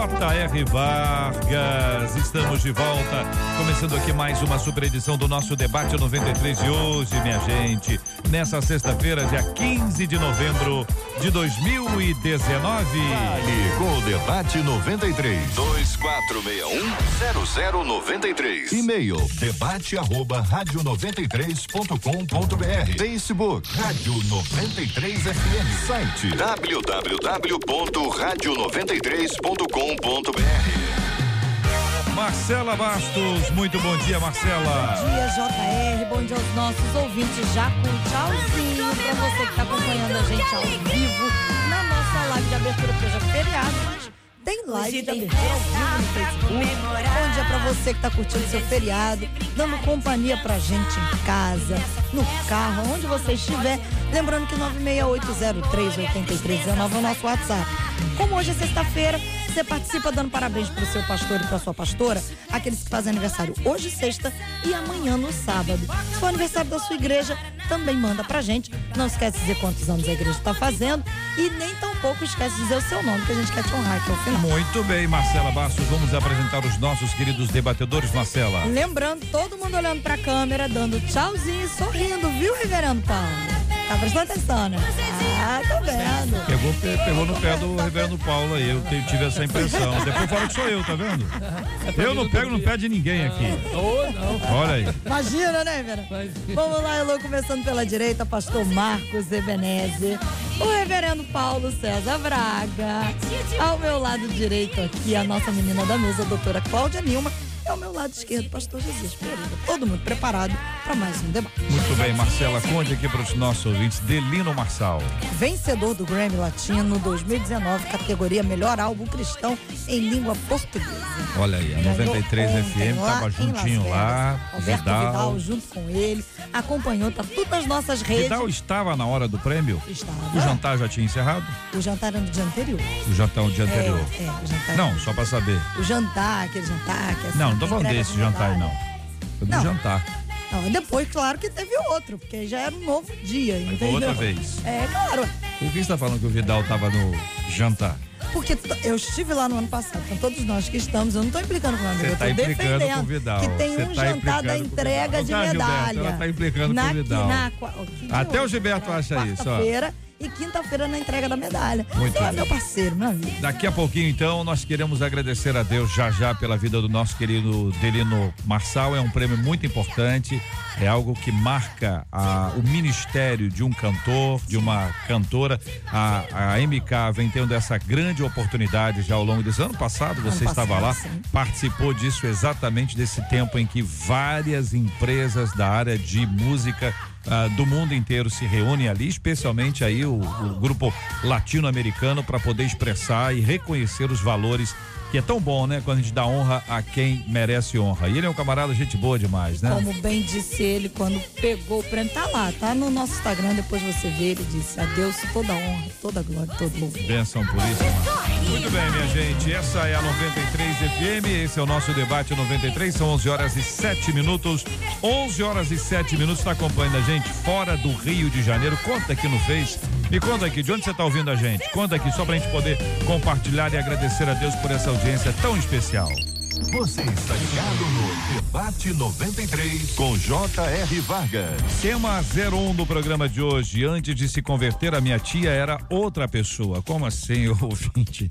J.R. Vargas. Estamos de volta, começando aqui mais uma super edição do nosso debate 93 de hoje, minha gente. Nessa sexta-feira, dia 15 de novembro de 2019. Vale com o debate 93 2461 E-mail debate arroba rádio 93.com.br Facebook Rádio 93 FM Site www.radio93.com.br Marcela Bastos, muito bom dia, Marcela. Bom dia, JR. Bom dia aos nossos ouvintes. Já com tchauzinho pra você que tá acompanhando a gente ao vivo na nossa live de abertura, porque hoje é feriado, mas tem live no Facebook. Bom dia pra você que tá curtindo seu feriado, dando companhia pra gente em casa, no carro, onde você estiver. Lembrando que 9680383319 é o nosso WhatsApp. Como hoje é sexta-feira, você participa dando parabéns pro seu pastor e pra sua pastora, aqueles que fazem aniversário hoje, sexta, e amanhã no sábado. Se for aniversário da sua igreja, também manda pra gente. Não esquece de dizer quantos anos a igreja está fazendo e nem tampouco esquece de dizer o seu nome, que a gente quer te honrar aqui ao final. Muito bem, Marcela Bastos. Vamos apresentar os nossos queridos debatedores, Marcela. Lembrando, todo mundo olhando pra câmera, dando tchauzinho e sorrindo, viu, reverendo Paulo? Tá prestando atenção, né? Ah, tô Pegou, pe- pegou no pé do reverendo Paulo aí, eu tive essa impressão. Depois fala que sou eu, tá vendo? Eu não pego no pé de ninguém aqui. Olha aí. Imagina, né, Vera? Vamos lá, Elô, começando pela direita, pastor Marcos Ebenezer, o reverendo Paulo César Braga, ao meu lado direito aqui, a nossa menina da mesa, a doutora Cláudia Nilma, ao meu lado esquerdo, pastor Jesus Pereira. Todo mundo preparado para mais um debate. Muito bem, Marcela, conte aqui para os nossos ouvintes. Delino Marçal. Vencedor do Grammy Latino 2019, categoria Melhor Álbum Cristão em Língua Portuguesa. Olha aí, a 93 Ganhou FM ontem lá tava em juntinho lá. Alberto Vidal. Vidal. junto com ele, acompanhou, tá tudo nas nossas redes. Vidal estava na hora do prêmio? Estava. O jantar já tinha encerrado? O jantar era no dia anterior. O jantar no dia anterior? É, é, o jantar. Não, só para saber. O jantar, aquele jantar que é assim, não tô falando desse de jantar medalha. não. Foi do Não. jantar. Não, depois, claro que teve outro, porque já era um novo dia, entendeu? outra vez. É, claro. Por que você está falando que o Vidal estava no jantar? Porque eu estive lá no ano passado, então todos nós que estamos, eu não estou implicando com o amigo, Você eu tá estou defendendo com o Vidal. que tem Você um tá jantar da com entrega de tá, Gilberto, medalha. ela tá implicando na, com o Vidal. Na, ó, que dia Até o? Gilberto É, acha isso, ó. E quinta-feira na entrega da medalha. Muito é bem. meu parceiro, meu amigo. Daqui a pouquinho, então, nós queremos agradecer a Deus já já pela vida do nosso querido Delino Marçal. É um prêmio muito importante, é algo que marca a- o ministério de um cantor, de uma cantora. A, a MK vem tendo essa grande oportunidade já ao longo desse ano passado. Você Ano estava passado, lá, sim. participou disso exatamente desse tempo em que várias empresas da área de música ah, do mundo inteiro se reúnem ali, especialmente aí o, o grupo latino-americano para poder expressar e reconhecer os valores que é tão bom, né? Quando a gente dá honra a quem merece honra. E ele é um camarada gente boa demais, né? Como bem disse ele quando pegou o prêmio, tá lá, tá no nosso Instagram, depois você vê, ele disse a Deus toda honra, toda glória, todo louvor. Benção puríssima. Muito bem, minha gente. Essa é a 93 FM. Esse é o nosso debate 93. São 11 horas e 7 minutos. 11 horas e 7 minutos. Está acompanhando a gente fora do Rio de Janeiro. Conta aqui no Face. Me conta aqui de onde você está ouvindo a gente. Conta aqui só para a gente poder compartilhar e agradecer a Deus por essa audiência tão especial. Você está ligado no Debate 93 com J.R. Vargas. Tema 01 do programa de hoje. Antes de se converter, a minha tia era outra pessoa. Como assim, ouvinte?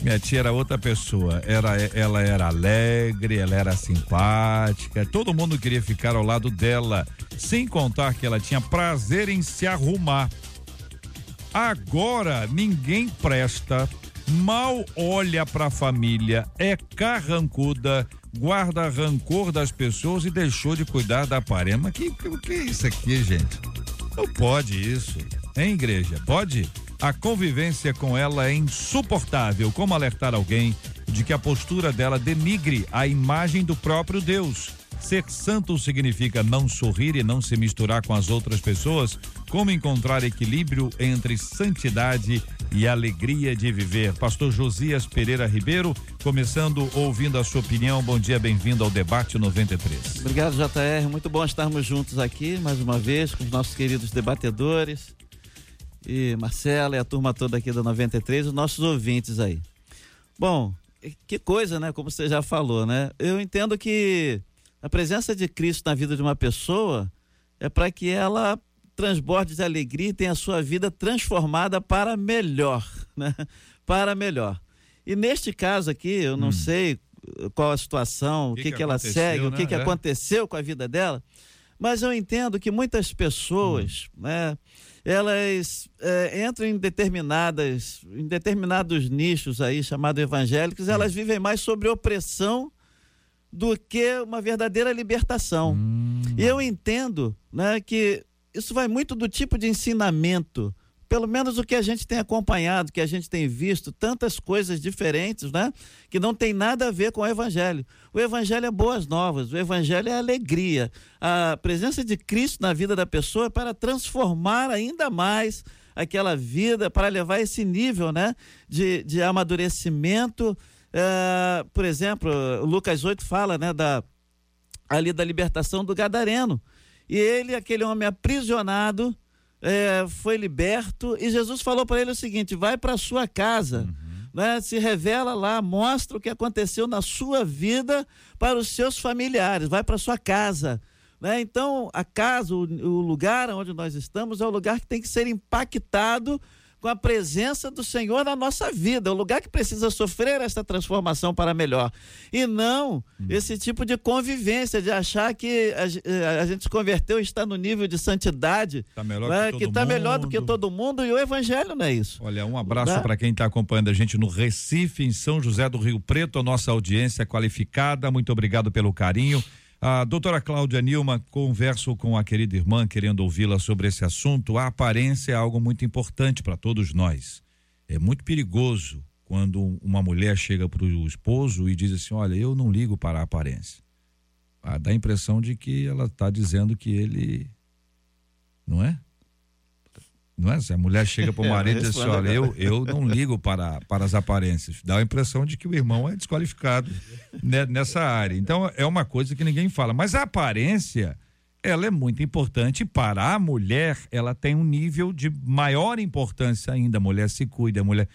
Minha tia era outra pessoa. Era, ela era alegre, ela era simpática. Todo mundo queria ficar ao lado dela. Sem contar que ela tinha prazer em se arrumar. Agora ninguém presta, mal olha pra família, é carrancuda, guarda rancor das pessoas e deixou de cuidar da. Mas que, que, que é isso aqui, gente? Não pode isso. Hein, igreja? Pode? A convivência com ela é insuportável. Como alertar alguém de que a postura dela denigre a imagem do próprio Deus. Ser santo significa não sorrir e não se misturar com as outras pessoas. Como encontrar equilíbrio entre santidade e alegria de viver? Pastor Josias Pereira Ribeiro, começando ouvindo a sua opinião. Bom dia, bem-vindo ao debate 93. Obrigado, JR. Muito bom estarmos juntos aqui mais uma vez com os nossos queridos debatedores e Marcela e a turma toda aqui da 93, os nossos ouvintes aí. Bom, que coisa, né? Como você já falou, né? Eu entendo que a presença de Cristo na vida de uma pessoa é para que ela transborde de alegria e tenha a sua vida transformada para melhor, né? Para melhor. E neste caso aqui, eu não hum. sei qual a situação, o que, que, que ela segue, né? o que, que é. aconteceu com a vida dela, mas eu entendo que muitas pessoas, hum. né? elas é, entram em determinadas, em determinados nichos aí chamados evangélicos, hum. elas vivem mais sobre opressão do que uma verdadeira libertação. Hum. E eu entendo né, que isso vai muito do tipo de ensinamento pelo menos o que a gente tem acompanhado, que a gente tem visto, tantas coisas diferentes, né? Que não tem nada a ver com o Evangelho. O Evangelho é boas novas, o Evangelho é alegria. A presença de Cristo na vida da pessoa é para transformar ainda mais aquela vida, para levar esse nível, né? De, de amadurecimento. É, por exemplo, Lucas 8 fala, né? Da, ali da libertação do Gadareno. E ele, aquele homem aprisionado, é, foi liberto e Jesus falou para ele o seguinte: vai para sua casa. Uhum. Né, se revela lá, mostra o que aconteceu na sua vida para os seus familiares, vai para sua casa. Né? Então, a casa, o, o lugar onde nós estamos, é o lugar que tem que ser impactado com a presença do Senhor na nossa vida, o lugar que precisa sofrer essa transformação para melhor. E não hum. esse tipo de convivência, de achar que a, a gente se converteu e está no nível de santidade, tá melhor né? que está melhor do que todo mundo, e o Evangelho não é isso. Olha, um abraço né? para quem está acompanhando a gente no Recife, em São José do Rio Preto, a nossa audiência qualificada. Muito obrigado pelo carinho. A doutora Cláudia Nilma, converso com a querida irmã, querendo ouvi-la sobre esse assunto. A aparência é algo muito importante para todos nós. É muito perigoso quando uma mulher chega para o esposo e diz assim: Olha, eu não ligo para a aparência. Ah, dá a impressão de que ela está dizendo que ele. Não é? Não é? Se a mulher chega para o marido e diz assim, olha, eu, eu não ligo para, para as aparências. Dá a impressão de que o irmão é desqualificado nessa área. Então, é uma coisa que ninguém fala. Mas a aparência, ela é muito importante para a mulher, ela tem um nível de maior importância ainda. A mulher se cuida, a mulher...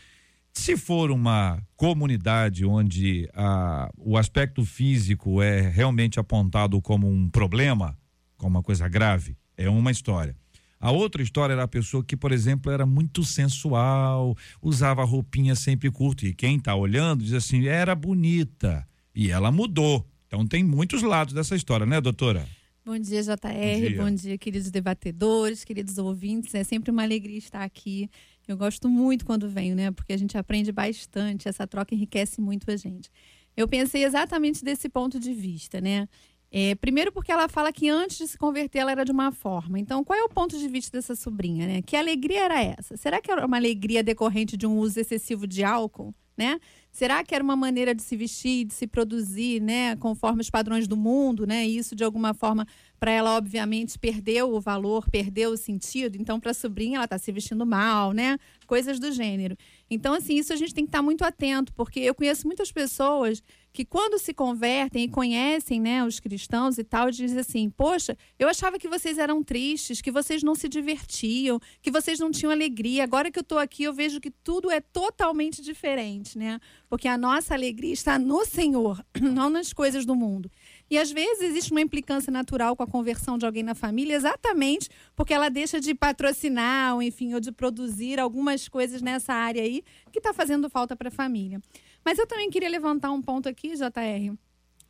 Se for uma comunidade onde a, o aspecto físico é realmente apontado como um problema, como uma coisa grave, é uma história. A outra história era a pessoa que, por exemplo, era muito sensual, usava roupinha sempre curta. E quem está olhando diz assim, era bonita. E ela mudou. Então tem muitos lados dessa história, né, doutora? Bom dia, JR. Bom dia. Bom dia, queridos debatedores, queridos ouvintes. É sempre uma alegria estar aqui. Eu gosto muito quando venho, né? Porque a gente aprende bastante, essa troca enriquece muito a gente. Eu pensei exatamente desse ponto de vista, né? É, primeiro porque ela fala que antes de se converter ela era de uma forma. Então, qual é o ponto de vista dessa sobrinha, né? Que alegria era essa? Será que era uma alegria decorrente de um uso excessivo de álcool, né? Será que era uma maneira de se vestir, de se produzir, né, conforme os padrões do mundo, né? E isso de alguma forma para ela obviamente perdeu o valor, perdeu o sentido. Então para a sobrinha ela está se vestindo mal, né? Coisas do gênero. Então assim, isso a gente tem que estar tá muito atento, porque eu conheço muitas pessoas que quando se convertem e conhecem, né, os cristãos e tal, dizem assim: "Poxa, eu achava que vocês eram tristes, que vocês não se divertiam, que vocês não tinham alegria. Agora que eu estou aqui, eu vejo que tudo é totalmente diferente, né? Porque a nossa alegria está no Senhor, não nas coisas do mundo. E às vezes existe uma implicância natural com a conversão de alguém na família, exatamente porque ela deixa de patrocinar, ou enfim, ou de produzir algumas coisas nessa área aí que está fazendo falta para a família. Mas eu também queria levantar um ponto aqui, JR,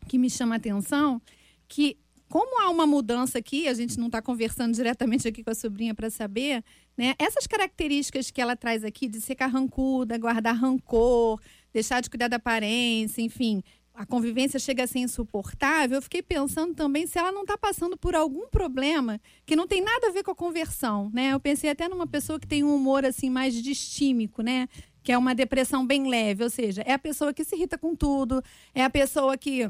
que me chama a atenção, que como há uma mudança aqui, a gente não está conversando diretamente aqui com a sobrinha para saber, né? Essas características que ela traz aqui de ser carrancuda, guardar rancor, deixar de cuidar da aparência, enfim, a convivência chega a ser insuportável, eu fiquei pensando também se ela não está passando por algum problema que não tem nada a ver com a conversão, né? Eu pensei até numa pessoa que tem um humor assim mais distímico, né? que é uma depressão bem leve, ou seja, é a pessoa que se irrita com tudo, é a pessoa que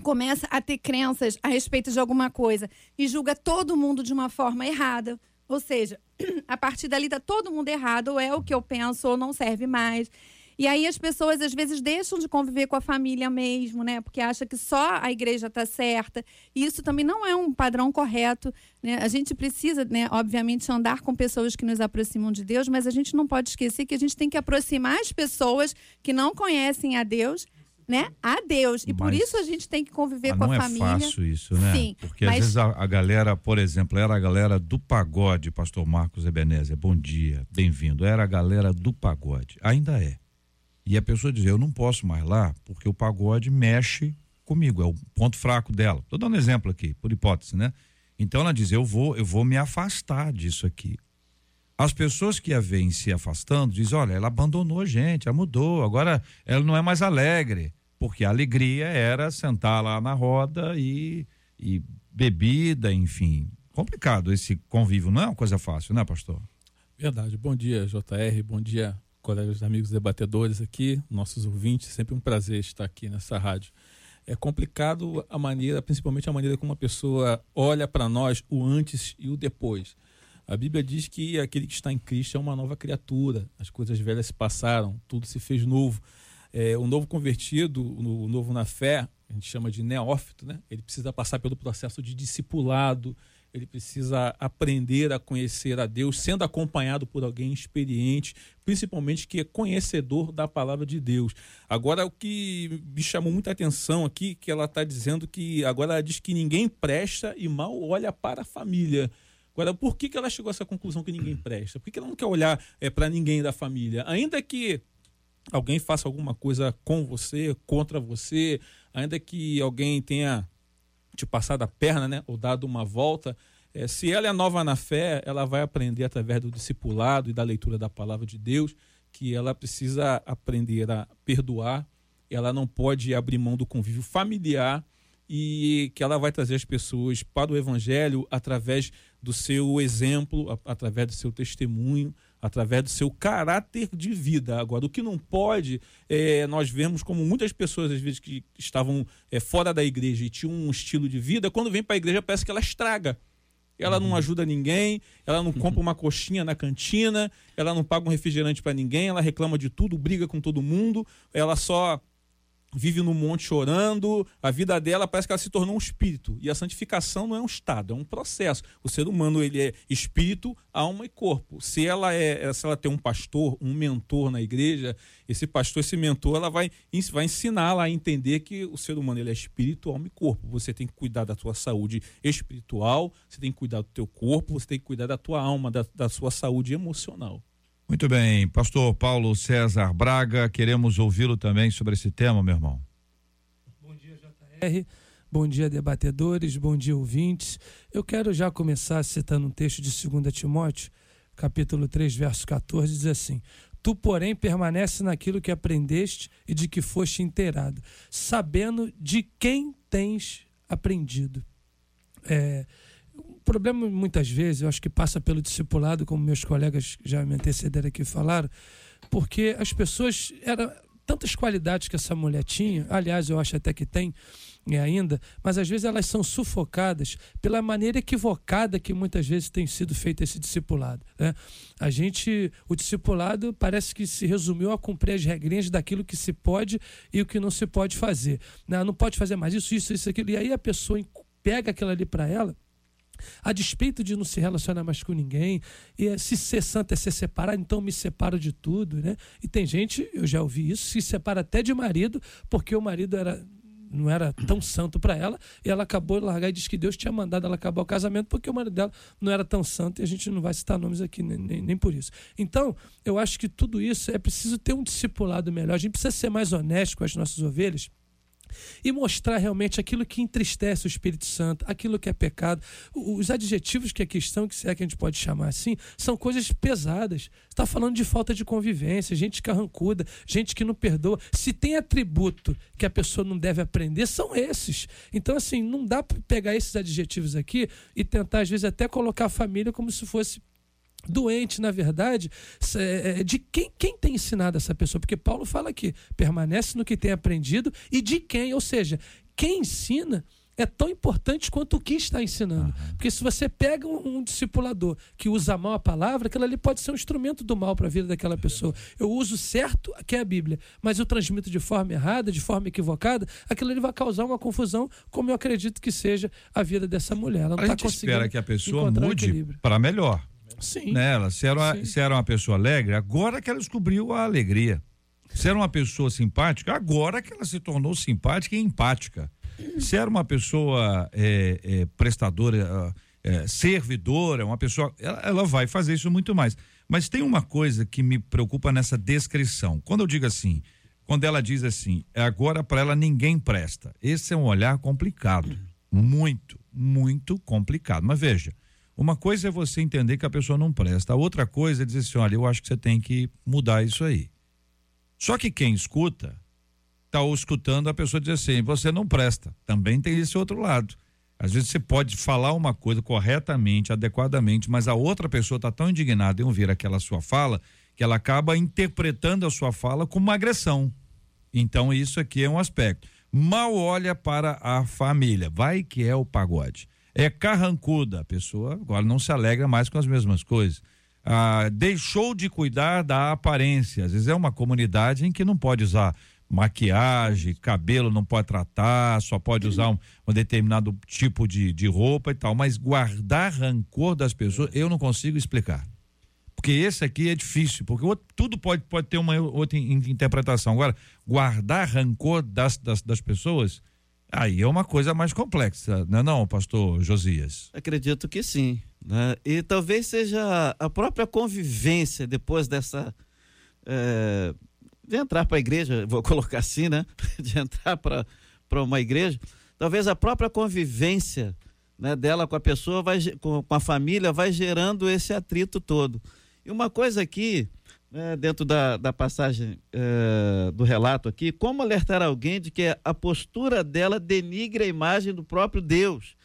começa a ter crenças a respeito de alguma coisa e julga todo mundo de uma forma errada. Ou seja, a partir dali tá todo mundo errado, ou é o que eu penso, ou não serve mais. E aí as pessoas às vezes deixam de conviver com a família mesmo, né? Porque acha que só a igreja está certa. E isso também não é um padrão correto. Né? A gente precisa, né, obviamente, andar com pessoas que nos aproximam de Deus, mas a gente não pode esquecer que a gente tem que aproximar as pessoas que não conhecem a Deus né, a Deus. E mas, por isso a gente tem que conviver com a família. Não é fácil isso, né? Sim. Porque mas... às vezes a, a, galera, por exemplo, era a galera do pagode, pastor Marcos Ebenezer, bom dia, bem-vindo. Era a galera do pagode, ainda é. E a pessoa diz: Eu não posso mais lá porque o pagode mexe comigo, é o ponto fraco dela. Estou dando exemplo aqui, por hipótese, né? Então ela diz: Eu vou, eu vou me afastar disso aqui. As pessoas que a veem se afastando dizem: Olha, ela abandonou a gente, ela mudou, agora ela não é mais alegre. Porque a alegria era sentar lá na roda e, e bebida, enfim. Complicado esse convívio, não é uma coisa fácil, né, pastor? Verdade. Bom dia, JR. Bom dia, colegas, amigos debatedores aqui, nossos ouvintes, sempre um prazer estar aqui nessa rádio. É complicado a maneira, principalmente a maneira como uma pessoa olha para nós o antes e o depois. A Bíblia diz que aquele que está em Cristo é uma nova criatura, as coisas velhas se passaram, tudo se fez novo. É, o novo convertido, o novo na fé, a gente chama de neófito, né? ele precisa passar pelo processo de discipulado, ele precisa aprender a conhecer a Deus, sendo acompanhado por alguém experiente, principalmente que é conhecedor da palavra de Deus. Agora, o que me chamou muita atenção aqui, que ela está dizendo que agora ela diz que ninguém presta e mal olha para a família. Agora, por que, que ela chegou a essa conclusão que ninguém presta? Por que, que ela não quer olhar é, para ninguém da família? Ainda que alguém faça alguma coisa com você, contra você, ainda que alguém tenha te passado a perna, né, ou dado uma volta, é, se ela é nova na fé, ela vai aprender através do discipulado e da leitura da palavra de Deus que ela precisa aprender a perdoar, ela não pode abrir mão do convívio familiar e que ela vai trazer as pessoas para o evangelho através do seu exemplo, através do seu testemunho, através do seu caráter de vida. Agora, o que não pode, é, nós vemos como muitas pessoas, às vezes, que estavam é, fora da igreja e tinham um estilo de vida, quando vem para a igreja parece que ela estraga. Ela não uhum. ajuda ninguém, ela não compra uma coxinha na cantina, ela não paga um refrigerante para ninguém, ela reclama de tudo, briga com todo mundo, ela só vive no monte chorando, a vida dela parece que ela se tornou um espírito. E a santificação não é um estado, é um processo. O ser humano ele é espírito, alma e corpo. Se ela é, se ela tem um pastor, um mentor na igreja, esse pastor, esse mentor, ela vai, vai ensiná-la a entender que o ser humano ele é espírito, alma e corpo. Você tem que cuidar da tua saúde espiritual, você tem que cuidar do teu corpo, você tem que cuidar da tua alma, da, da sua saúde emocional. Muito bem, pastor Paulo César Braga, queremos ouvi-lo também sobre esse tema, meu irmão. Bom dia, JR. Bom dia, debatedores. Bom dia, ouvintes. Eu quero já começar citando um texto de 2 Timóteo, capítulo 3, verso 14, diz assim: Tu, porém, permanece naquilo que aprendeste e de que foste inteirado, sabendo de quem tens aprendido. É, problema, muitas vezes, eu acho que passa pelo discipulado, como meus colegas já me antecederam aqui falaram, porque as pessoas. Era tantas qualidades que essa mulher tinha, aliás, eu acho até que tem e ainda, mas às vezes elas são sufocadas pela maneira equivocada que muitas vezes tem sido feito esse discipulado. Né? A gente, o discipulado parece que se resumiu a cumprir as regrinhas daquilo que se pode e o que não se pode fazer. Não, não pode fazer mais isso, isso, isso, aquilo. E aí a pessoa pega aquilo ali para ela a despeito de não se relacionar mais com ninguém, e se ser santo é ser separado, então me separo de tudo, né? E tem gente, eu já ouvi isso, se separa até de marido, porque o marido era não era tão santo para ela, e ela acabou de largar e disse que Deus tinha mandado ela acabar o casamento porque o marido dela não era tão santo, e a gente não vai citar nomes aqui, nem, nem, nem por isso. Então, eu acho que tudo isso é preciso ter um discipulado melhor, a gente precisa ser mais honesto com as nossas ovelhas e mostrar realmente aquilo que entristece o Espírito Santo, aquilo que é pecado. Os adjetivos que aqui estão, que é que a gente pode chamar assim, são coisas pesadas. Está falando de falta de convivência, gente carrancuda, gente que não perdoa. Se tem atributo que a pessoa não deve aprender, são esses. Então, assim, não dá para pegar esses adjetivos aqui e tentar, às vezes, até colocar a família como se fosse doente, na verdade, é, de quem, quem tem ensinado essa pessoa. Porque Paulo fala aqui, permanece no que tem aprendido e de quem. Ou seja, quem ensina é tão importante quanto o que está ensinando. Uhum. Porque se você pega um, um, discipulador que usa mal a palavra, aquilo ali pode ser um instrumento do mal para a vida daquela pessoa. Eu uso certo, que é a Bíblia, mas eu transmito de forma errada, de forma equivocada, aquilo ali vai causar uma confusão, como eu acredito que seja a vida dessa mulher. Ela não a tá gente espera que a pessoa mude para melhor. Sim. Nela. Se, era uma, se era uma pessoa alegre, agora que ela descobriu a alegria. Se era uma pessoa simpática, agora que ela se tornou simpática e empática. Se era uma pessoa é, é, prestadora, é, servidora, uma pessoa. Ela, ela vai fazer isso muito mais. Mas tem uma coisa que me preocupa nessa descrição. Quando eu digo assim, quando ela diz assim, agora para ela ninguém presta. Esse é um olhar complicado. Muito, muito complicado. Mas veja, uma coisa é você entender que a pessoa não presta, a outra coisa é dizer assim: olha, eu acho que você tem que mudar isso aí. Só que quem escuta está escutando a pessoa dizer assim: você não presta. Também tem esse outro lado. Às vezes você pode falar uma coisa corretamente, adequadamente, mas a outra pessoa está tão indignada em ouvir aquela sua fala que ela acaba interpretando a sua fala como uma agressão. Então, isso aqui é um aspecto. Mal olha para a família. Vai que é o pagode. É carrancuda. A pessoa agora não se alegra mais com as mesmas coisas. Ah, deixou de cuidar da aparência. Às vezes é uma comunidade em que não pode usar maquiagem, cabelo não pode tratar, só pode usar um, um determinado tipo de, de roupa e tal, mas guardar rancor das pessoas, eu não consigo explicar. Porque esse aqui é difícil, porque outro, tudo pode, pode ter uma outra interpretação. Agora, guardar rancor das, das, das pessoas, aí é uma coisa mais complexa, não é não, pastor Josias? Acredito que sim. Né? E talvez seja a própria convivência depois dessa. É de entrar para a igreja, vou colocar assim, né? De entrar para uma igreja, talvez a própria convivência né, dela com a pessoa, vai, com, com a família, vai gerando esse atrito todo. E uma coisa aqui, né, dentro da, da passagem é, do relato aqui, como alertar alguém de que a postura dela denigre a imagem do próprio Deus?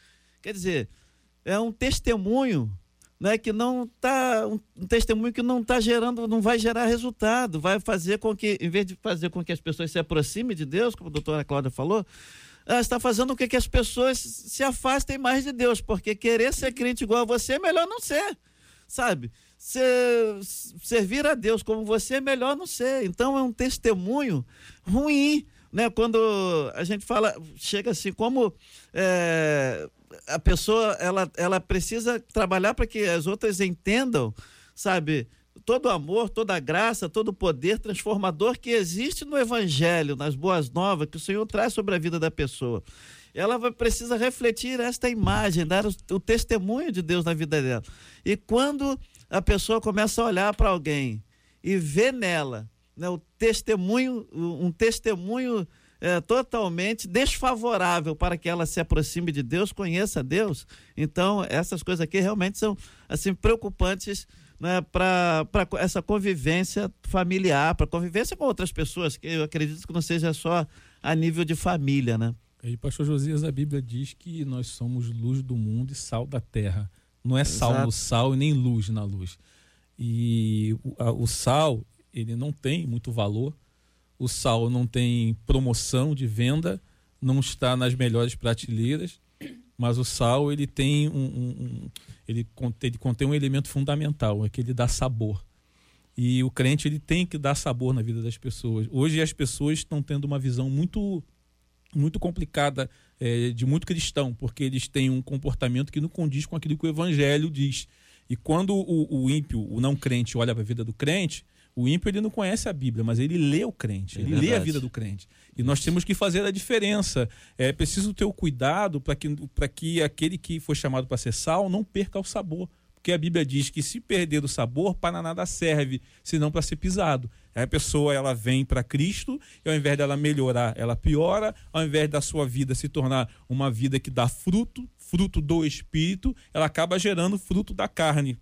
Quer dizer, é um testemunho né, que não está um, um, testemunho que não está gerando, não vai gerar resultado, vai fazer com que, em vez de fazer com que as pessoas se aproximem de Deus, como a doutora Cláudia falou, ela está fazendo com que as pessoas se afastem mais de Deus, porque querer ser crente igual a você é melhor não ser, sabe? Ser, servir a Deus como você é melhor não ser. Então é um testemunho ruim, né? Quando a gente fala, chega assim, como é, a pessoa ela, ela precisa trabalhar para que as outras entendam, sabe? Todo amor, toda graça, todo poder transformador que existe no Evangelho, nas boas novas que o Senhor traz sobre a vida da pessoa. Ela vai, precisa refletir esta imagem, dar o, o testemunho de Deus na vida dela. E quando a pessoa começa a olhar para alguém e vê nela né, o testemunho, um testemunho é, totalmente desfavorável para que ela se aproxime de Deus, conheça Deus. Então, essas coisas aqui realmente são assim preocupantes né, para essa convivência familiar, para convivência com outras pessoas, que eu acredito que não seja só a nível de família, né? E pastor Josias, a Bíblia diz que nós somos luz do mundo e sal da terra. Não é sal Exato. no sal e nem luz na luz. E o, a, o sal, ele não tem muito valor, o sal não tem promoção de venda, não está nas melhores prateleiras, mas o sal ele tem um, um, um ele, contém, ele contém um elemento fundamental, é que ele dá sabor. E o crente ele tem que dar sabor na vida das pessoas. Hoje as pessoas estão tendo uma visão muito muito complicada é, de muito cristão, porque eles têm um comportamento que não condiz com aquilo que o evangelho diz. E quando o, o ímpio, o não crente, olha para a vida do crente, o ímpio ele não conhece a Bíblia, mas ele lê o crente, é ele verdade. lê a vida do crente. E nós temos que fazer a diferença. É preciso ter o cuidado para que, que aquele que foi chamado para ser sal não perca o sabor. Porque a Bíblia diz que se perder o sabor, para nada serve, senão para ser pisado. A pessoa ela vem para Cristo e ao invés dela melhorar, ela piora. Ao invés da sua vida se tornar uma vida que dá fruto, fruto do Espírito, ela acaba gerando fruto da carne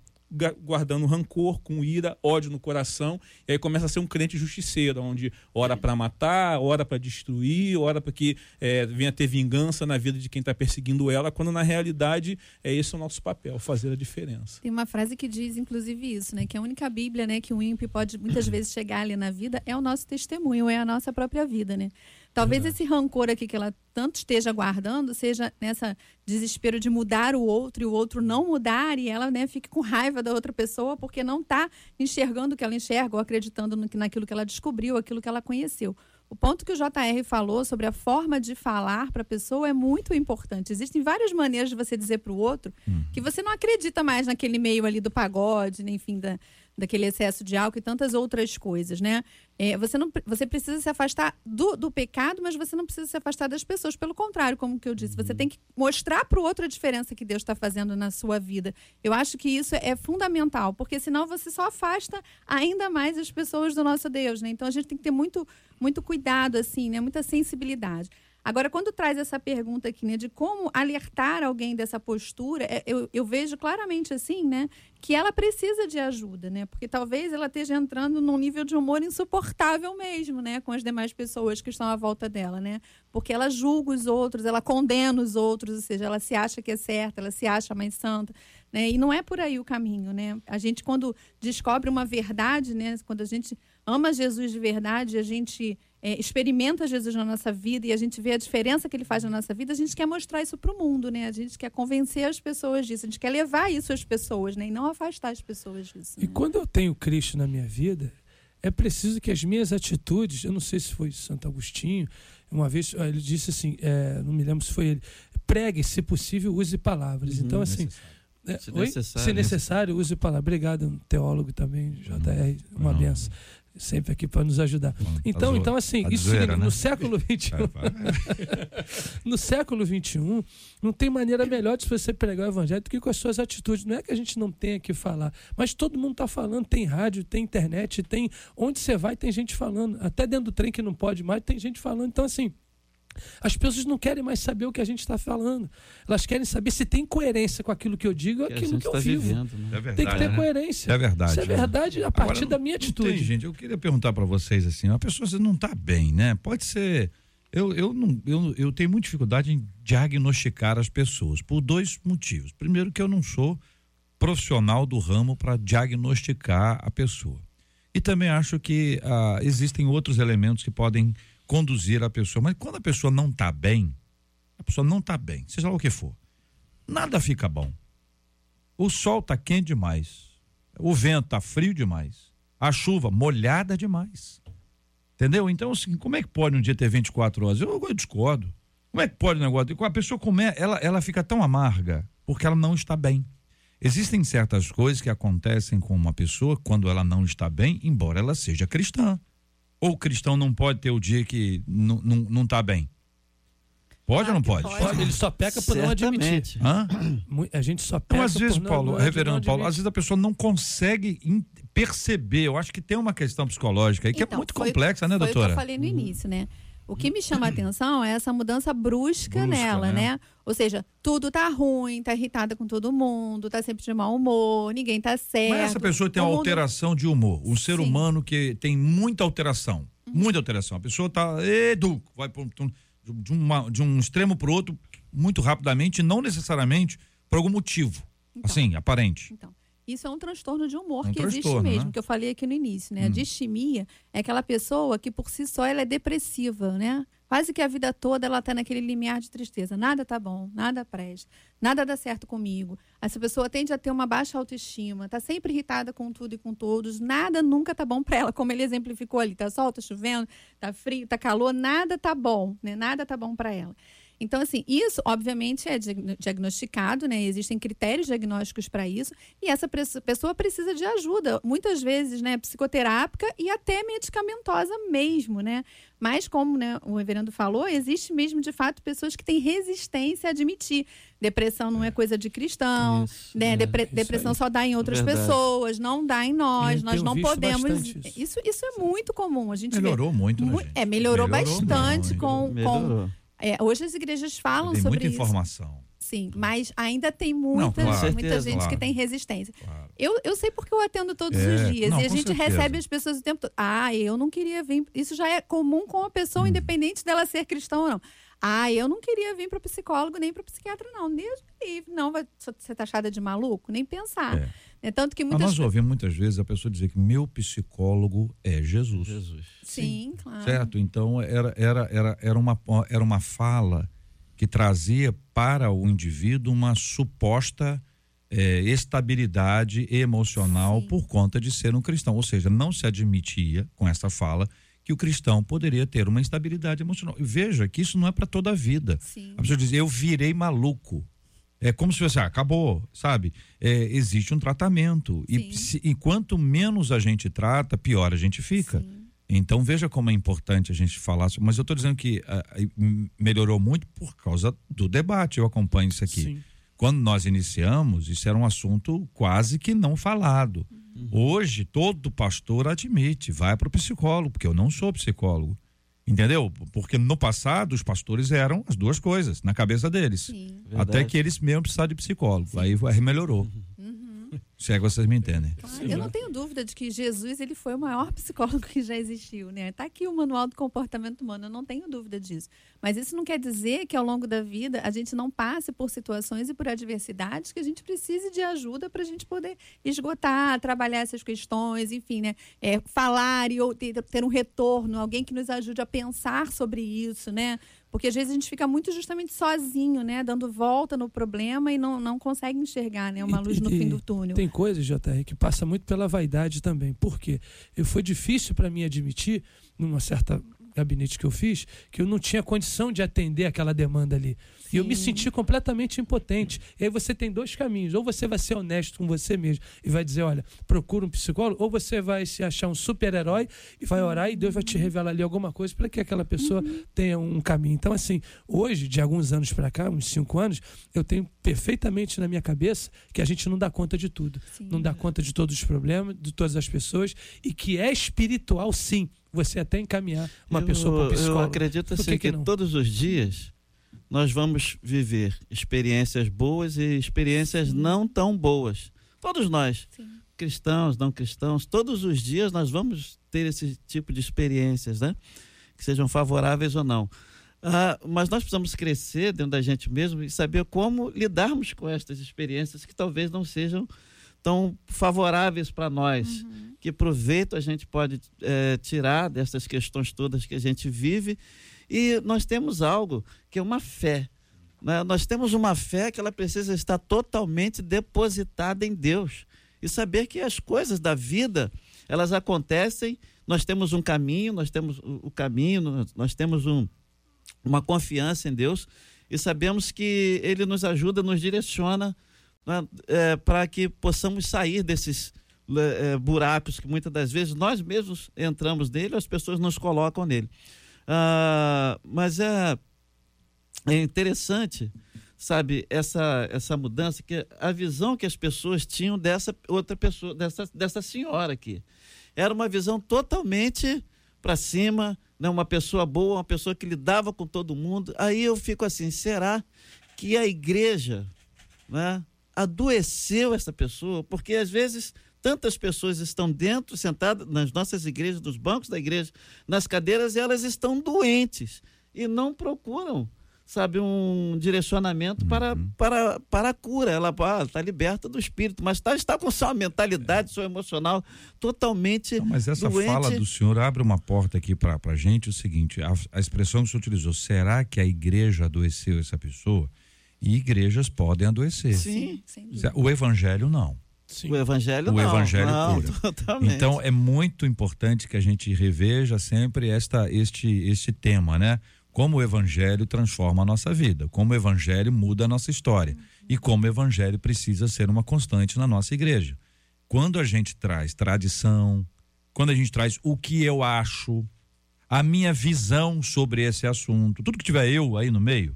guardando rancor, com ira, ódio no coração, e aí começa a ser um crente justiceiro, onde ora para matar, ora para destruir, ora para que é, venha ter vingança na vida de quem está perseguindo ela, quando na realidade é esse o nosso papel, fazer a diferença. Tem uma frase que diz, inclusive, isso, né? Que a única Bíblia, né, que o ímpio pode muitas vezes chegar ali na vida é o nosso testemunho, é a nossa própria vida, né? Talvez esse rancor aqui que ela tanto esteja guardando seja nessa desespero de mudar o outro e o outro não mudar e ela né, fique com raiva da outra pessoa porque não está enxergando o que ela enxerga ou acreditando no, naquilo que ela descobriu, aquilo que ela conheceu. O ponto que o JR falou sobre a forma de falar para a pessoa é muito importante. Existem várias maneiras de você dizer para o outro uhum. que você não acredita mais naquele meio ali do pagode, enfim, da, daquele excesso de álcool e tantas outras coisas, né? É, você, não, você precisa se afastar do, do pecado, mas você não precisa se afastar das pessoas. Pelo contrário, como que eu disse, você tem que mostrar para o outro a diferença que Deus está fazendo na sua vida. Eu acho que isso é fundamental, porque senão você só afasta ainda mais as pessoas do nosso Deus, né? Então a gente tem que ter muito, muito cuidado, assim, né? Muita sensibilidade. Agora, quando traz essa pergunta aqui, né, de como alertar alguém dessa postura, é, eu, eu, vejo claramente assim, né, que ela precisa de ajuda, né, porque talvez ela esteja entrando num nível de humor insuportável mesmo, né, com as demais pessoas que estão à volta dela, né, porque ela julga os outros, ela condena os outros, ou seja, ela se acha que é certa, ela se acha mais santa, né, e não é por aí o caminho, né. A gente quando descobre uma verdade, né, quando a gente ama Jesus de verdade, a gente é, experimenta Jesus na nossa vida e a gente vê a diferença que ele faz na nossa vida, a gente quer mostrar isso para o mundo, né? A gente quer convencer as pessoas disso, a gente quer levar isso às pessoas, né? E não afastar as pessoas disso. Né? E quando eu tenho Cristo na minha vida, é preciso que as minhas atitudes, eu não sei se foi Santo Agostinho, uma vez ele disse assim, é, não me lembro se foi ele, pregue, se possível, use palavras. Uhum, então, assim. É, se, necessário. se necessário, use palavras. Obrigado, um teólogo também, JR, uma uhum. benção sempre aqui para nos ajudar. Então, então assim, isso zoeira, no né? século XXI, no século XXI, não tem maneira melhor de você pregar o evangelho do que com as suas atitudes. Não é que a gente não tenha que falar, mas todo mundo está falando. Tem rádio, tem internet, tem onde você vai tem gente falando. Até dentro do trem que não pode mais tem gente falando. Então assim, as pessoas não querem mais saber o que a gente está falando. Elas querem saber se tem coerência com aquilo que eu digo ou aquilo que eu tá vivo. Vivendo, né? é verdade, tem que ter né? coerência. É verdade. Isso é verdade a partir Agora, da minha atitude. Tem, gente, eu queria perguntar para vocês assim: uma pessoa não está bem, né? Pode ser. Eu, eu, não, eu, eu tenho muita dificuldade em diagnosticar as pessoas por dois motivos. Primeiro, que eu não sou profissional do ramo para diagnosticar a pessoa. E também acho que ah, existem outros elementos que podem conduzir a pessoa. Mas quando a pessoa não está bem, a pessoa não está bem, seja lá o que for, nada fica bom. O sol está quente demais, o vento está frio demais, a chuva molhada demais. Entendeu? Então, assim, como é que pode um dia ter 24 horas? Eu, eu discordo. Como é que pode o negócio? A pessoa come, ela, ela fica tão amarga porque ela não está bem. Existem certas coisas que acontecem com uma pessoa quando ela não está bem, embora ela seja cristã. Ou o cristão não pode ter o dia que não está bem? Pode ou não pode? pode? Ele só peca por Certamente. não admitir. Hã? A gente só peca então, às vezes, por Paulo, não, reverendo Paulo, às vezes a pessoa não consegue perceber. Eu acho que tem uma questão psicológica aí que é então, é muito foi, complexa, né, doutora? Foi o que eu falei no início, né? O que me chama a atenção é essa mudança brusca, brusca nela, né? né? Ou seja, tudo tá ruim, tá irritada com todo mundo, tá sempre de mau humor, ninguém tá certo. Mas essa pessoa tem uma mundo... alteração de humor. Um ser Sim. humano que tem muita alteração. Uhum. Muita alteração. A pessoa tá edu, vai de, uma, de um extremo para outro muito rapidamente, não necessariamente por algum motivo. Então, assim, aparente. Então. Isso é um transtorno de humor um que existe mesmo, né? que eu falei aqui no início, né? Hum. A distimia é aquela pessoa que por si só ela é depressiva, né? Quase que a vida toda ela está naquele limiar de tristeza. Nada tá bom, nada presta, nada dá certo comigo. Essa pessoa tende a ter uma baixa autoestima, tá sempre irritada com tudo e com todos, nada nunca tá bom para ela, como ele exemplificou ali, tá sol, tá chovendo, tá frio, tá calor, nada tá bom, né? Nada tá bom para ela. Então, assim, isso, obviamente, é diagnosticado, né? Existem critérios diagnósticos para isso, e essa pessoa precisa de ajuda, muitas vezes, né, psicoterápica e até medicamentosa mesmo, né? Mas, como né, o reverendo falou, existe mesmo, de fato, pessoas que têm resistência a admitir. Depressão não é coisa de cristão, isso, né? É, Depre depressão só dá em outras Verdade. pessoas, não dá em nós, nós não podemos. Isso. isso. isso, é muito comum. A gente melhorou vê... muito, né, É, melhorou, melhorou bastante com, com é, hoje as igrejas falam Tem sobre muita informação. Isso. Sim, mas ainda tem muita, Não, claro. muita Certeza, gente que claro. tem resistência. Claro. Eu, eu sei porque eu atendo todos É, os dias. não, e a gente certeza. recebe as pessoas o tempo todo. Ah, eu não queria vir. Isso já é comum com a Hum. pessoa, independente dela ser cristã ou não. Ah, eu não queria vir para psicólogo nem para psiquiatra, não. Deus me livre. Não vai ser taxada de maluco? Nem pensar. É. É tanto que Mas muitas nós ouvimos muitas vezes a pessoa dizer que meu psicólogo é Jesus. Jesus. Sim, claro. Certo? Então era, era, era, era, uma, era uma fala que trazia para o indivíduo uma suposta eh, estabilidade emocional Sim. por conta de ser um cristão. Ou seja, não se admitia com essa fala que o cristão poderia ter uma instabilidade emocional. E veja que isso não é para toda a vida. Sim. A pessoa diz, eu virei maluco. É como se fosse, ah, acabou, sabe? É, existe um tratamento. E, se- e quanto menos a gente trata, pior a gente fica. Sim. Então veja como é importante a gente falar. Mas eu estou dizendo que ah, ah, melhorou muito por causa do debate. Eu acompanho isso aqui. Sim. Quando nós iniciamos, isso era um assunto quase que não falado. Hoje, todo pastor admite, vai para o psicólogo, porque eu não sou psicólogo. Entendeu? Porque no passado, os pastores eram as duas coisas, na cabeça deles. Sim. Até que eles mesmo precisaram de psicólogo. Aí, aí melhorou. Se é que vocês me entendem. Claro, eu não tenho dúvida de que Jesus ele foi o maior psicólogo que já existiu, né? Tá aqui o manual do comportamento humano, eu não tenho dúvida disso. Mas isso não quer dizer que ao longo da vida a gente não passe por situações e por adversidades que a gente precise de ajuda para a gente poder esgotar, trabalhar essas questões, enfim, né? É, falar e ou ter, ter um retorno, alguém que nos ajude a pensar sobre isso, né? Porque às vezes a gente fica muito justamente sozinho, né? Dando volta no problema e não, não consegue enxergar, né? Uma E- luz no e- fim do túnel. Tem coisas, JR, que passa muito pela vaidade também. Por quê? Eu, foi difícil para mim admitir, numa certa gabinete que eu fiz, que eu não tinha condição de atender aquela demanda ali. E eu me Sim. senti completamente impotente. E aí você tem dois caminhos. Ou você vai ser honesto com você mesmo e vai dizer, olha, procura um psicólogo, ou você vai se achar um super-herói e vai orar e Deus vai te revelar ali alguma coisa para que aquela pessoa tenha um caminho. Então, assim, hoje, de alguns anos para cá, uns cinco anos, eu tenho perfeitamente na minha cabeça que a gente não dá conta de tudo. Sim. Não dá conta de todos os problemas, de todas as pessoas, e que é espiritual, sim. Você até encaminhar uma eu, pessoa para um Eu psicólogo. acredito Por assim que que, todos os dias nós vamos viver experiências boas e experiências não tão boas. Todos nós, Sim. cristãos, não cristãos, todos os dias nós vamos ter esse tipo de experiências, né? Que sejam favoráveis ou não. Ah, mas nós precisamos crescer dentro da gente mesmo e saber como lidarmos com estas experiências que talvez não sejam tão favoráveis para nós. Que proveito a gente pode eh, tirar dessas questões todas que a gente vive. E nós temos algo que é uma fé. né? Nós temos uma fé que ela precisa estar totalmente depositada em Deus. E saber que as coisas da vida, elas acontecem, nós temos um caminho, nós temos o caminho, nós- nós temos um, uma confiança em Deus e sabemos que Ele nos ajuda, nos direciona para que possamos sair desses eh, buracos que muitas das vezes nós mesmos entramos nele, as pessoas nos colocam nele. Ah, mas é, é interessante, sabe, essa, essa mudança, que a visão que as pessoas tinham dessa outra pessoa, dessa, dessa senhora aqui. Era uma visão totalmente para cima, né? uma pessoa boa, uma pessoa que lidava com todo mundo. Aí eu fico assim, será que a igreja né, adoeceu essa pessoa? Porque às vezes tantas pessoas estão dentro, sentadas nas nossas igrejas, nos bancos da igreja, nas cadeiras, e elas estão doentes e não procuram, sabe, um direcionamento para, para, para a cura. Ela está liberta do espírito, mas tá, está com sua mentalidade, seu emocional totalmente Não, mas essa doente. fala do senhor abre uma porta aqui para a gente, o seguinte, a, a expressão que o senhor utilizou, será que a igreja adoeceu essa pessoa? E igrejas podem adoecer. Sim, Sem dúvida. O evangelho não. Sim. o evangelho O não. evangelho não, cura. Totalmente. Então é muito importante que a gente reveja sempre esta, este, este tema, né? Como o evangelho transforma a nossa vida, como o evangelho muda a nossa história e como o evangelho precisa ser uma constante na nossa igreja. Quando a gente traz tradição, quando a gente traz o que eu acho, a minha visão sobre esse assunto, tudo que tiver eu aí no meio,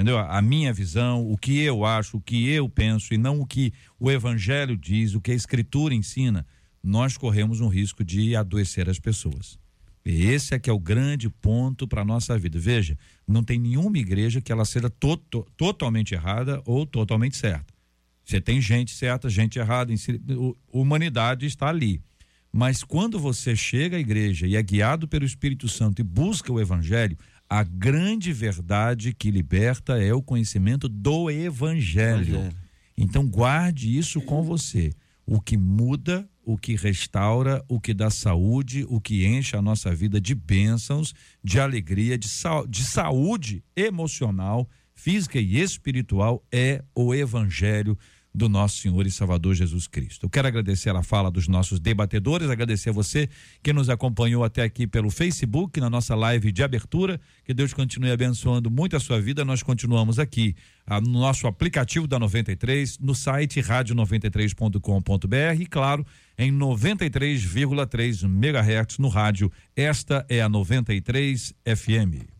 entendeu? A minha visão, o que eu acho, o que eu penso e não o que o evangelho diz, o que a escritura ensina, nós corremos um risco de adoecer as pessoas. Esse é que é o grande ponto para nossa vida. Veja, não tem nenhuma igreja que ela seja to to totalmente errada ou totalmente certa. Você tem gente certa, gente errada, humanidade está ali. Mas quando você chega à igreja e é guiado pelo Espírito Santo e busca o evangelho, a grande verdade que liberta é o conhecimento do evangelho. evangelho. Então guarde isso com você. O que muda, o que restaura, o que dá saúde, o que enche a nossa vida de bênçãos, de alegria, de, sa de saúde emocional, física e espiritual é o evangelho do nosso Senhor e Salvador Jesus Cristo. Eu quero agradecer a fala dos nossos debatedores, agradecer a você que nos acompanhou até aqui pelo Facebook, na nossa live de abertura. Que Deus continue abençoando muito a sua vida. Nós continuamos aqui ah, no nosso aplicativo da 93, no site rádio93.com.br e, claro, em 93,3 MHz no rádio. Esta é a 93 FM.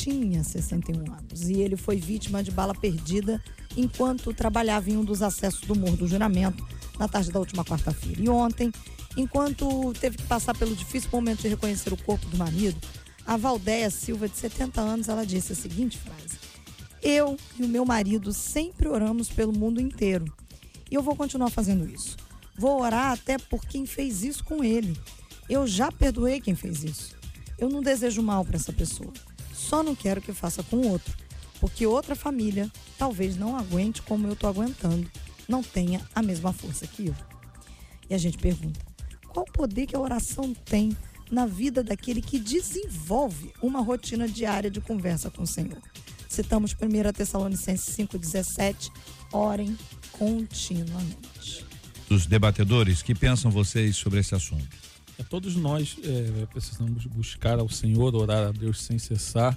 cestinha 61 anos e ele foi vítima de bala perdida enquanto trabalhava em um dos acessos do Morro do Juramento na tarde da última quarta-feira. E ontem, enquanto teve que passar pelo difícil momento de reconhecer o corpo do marido, a Valdéia Silva, de 70 anos, ela disse a seguinte frase: Eu e o meu marido sempre oramos pelo mundo inteiro. E eu vou continuar fazendo isso. Vou orar até por quem fez isso com ele. Eu já perdoei quem fez isso. Eu não desejo mal para essa pessoa. Só não quero que faça com outro, porque outra família talvez não aguente como eu estou aguentando, não tenha a mesma força que eu. E a gente pergunta: qual poder que a oração tem na vida daquele que desenvolve uma rotina diária de conversa com o Senhor? Citamos 1 Tessalonicenses 5,17. Orem continuamente. Os debatedores, que pensam vocês sobre esse assunto? É, todos nós é, precisamos buscar ao Senhor, orar a Deus sem cessar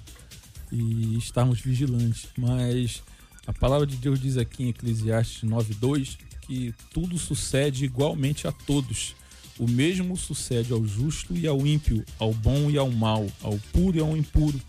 e estarmos vigilantes. Mas a palavra de Deus diz aqui em Eclesiastes 9:2 que tudo sucede igualmente a todos. O mesmo sucede ao justo e ao ímpio, ao bom e ao mal, ao puro e ao impuro.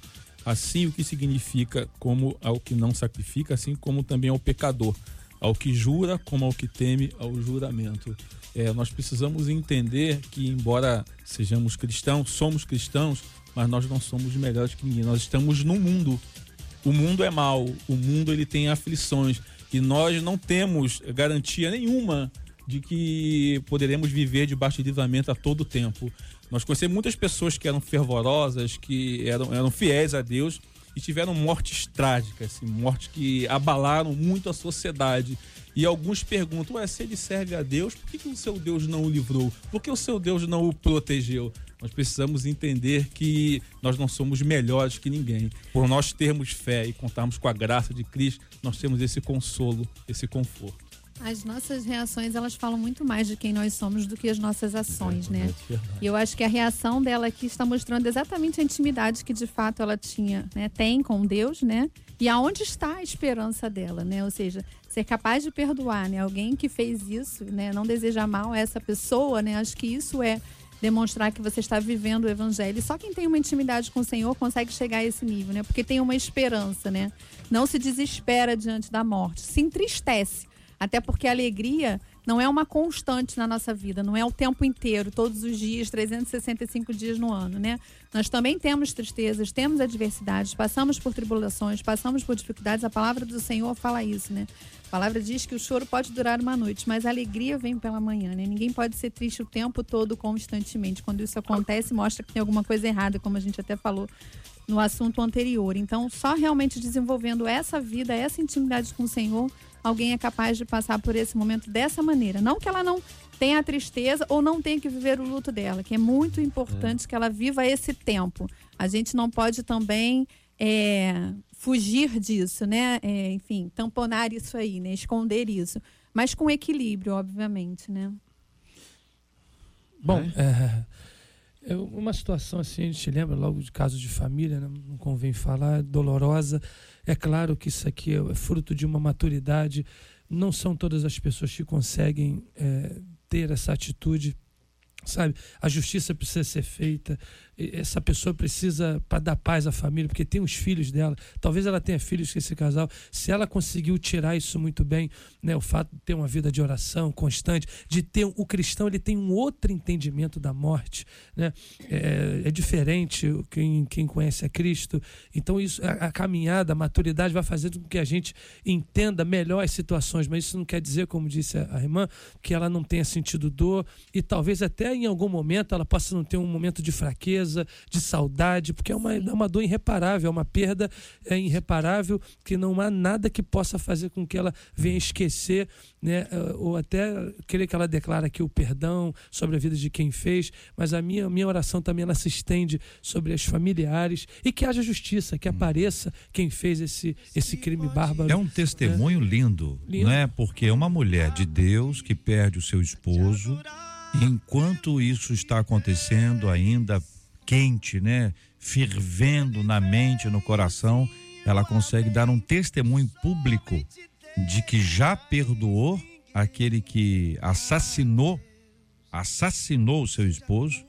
Assim o que significa como ao que não sacrifica, assim como também ao pecador, ao que jura como ao que teme ao juramento é, nós precisamos entender que, embora sejamos cristãos, somos cristãos, mas nós não somos melhores que ninguém. Nós estamos no mundo. O mundo é mau, o mundo ele tem aflições e nós não temos garantia nenhuma de que poderemos viver debaixo de livramento a todo tempo. Nós conhecemos muitas pessoas que eram fervorosas, que eram, eram fiéis a Deus e tiveram mortes trágicas, assim, mortes que abalaram muito a sociedade. E alguns perguntam: Ué, se ele serve a Deus, por que, que o seu Deus não o livrou? Por que o seu Deus não o protegeu? Nós precisamos entender que nós não somos melhores que ninguém. Por nós termos fé e contarmos com a graça de Cristo, nós temos esse consolo, esse conforto. As nossas reações, elas falam muito mais de quem nós somos do que as nossas ações, né? E eu acho que a reação dela aqui está mostrando exatamente a intimidade que de fato ela tinha, né? Tem com Deus, né? E aonde está a esperança dela, né? Ou seja, ser capaz de perdoar, né? Alguém que fez isso, né? Não deseja mal a essa pessoa, né? Acho que isso é demonstrar que você está vivendo o evangelho. E só quem tem uma intimidade com o Senhor consegue chegar a esse nível, né? Porque tem uma esperança, né? Não se desespera diante da morte, se entristece. Até porque a alegria não é uma constante na nossa vida, não é o tempo inteiro, todos os dias, 365 dias no ano, né? Nós também temos tristezas, temos adversidades, passamos por tribulações, passamos por dificuldades. A palavra do Senhor fala isso, né? A palavra diz que o choro pode durar uma noite, mas a alegria vem pela manhã, né? Ninguém pode ser triste o tempo todo, constantemente. Quando isso acontece, mostra que tem alguma coisa errada, como a gente até falou no assunto anterior. Então, só realmente desenvolvendo essa vida, essa intimidade com o Senhor, alguém é capaz de passar por esse momento dessa maneira. Não que ela não tenha a tristeza ou não tenha que viver o luto dela, que é muito importante é. que ela viva esse tempo. A gente não pode também é, fugir disso, né? É, enfim, tamponar isso aí, né? Esconder isso. Mas com equilíbrio, obviamente, né? Bom, é, É uma situação assim, a gente lembra logo de casos de família, né? não convém falar, dolorosa. É claro que isso aqui é fruto de uma maturidade. Não são todas as pessoas que conseguem é, ter essa atitude sabe? A justiça precisa ser feita, essa pessoa precisa para dar paz à família, porque tem os filhos dela. Talvez ela tenha filhos com esse casal. Se ela conseguiu tirar isso muito bem, né, o fato de ter uma vida de oração constante, de ter o cristão, ele tem um outro entendimento da morte, né? É, é diferente quem, quem conhece a Cristo. Então isso, a, a, caminhada, a maturidade vai fazer com que a gente entenda melhor as situações. Mas isso não quer dizer, como disse a, a irmã, que ela não tenha sentido dor e talvez até em algum momento ela possa não ter um momento de fraqueza de saudade, porque é uma, é uma dor irreparável, é uma perda é irreparável que não há nada que possa fazer com que ela venha esquecer, né? ou até querer que ela declare aqui o perdão sobre a vida de quem fez, mas a minha, minha oração também ela se estende sobre as familiares e que haja justiça, que apareça quem fez esse, esse crime bárbaro. É um testemunho né? lindo, lindo, né? Porque é uma mulher de Deus que perde o seu esposo. Enquanto isso está acontecendo, ainda quente, né? Fervendo na mente, no coração, ela consegue dar um testemunho público de que já perdoou aquele que assassinou, assassinou o seu esposo,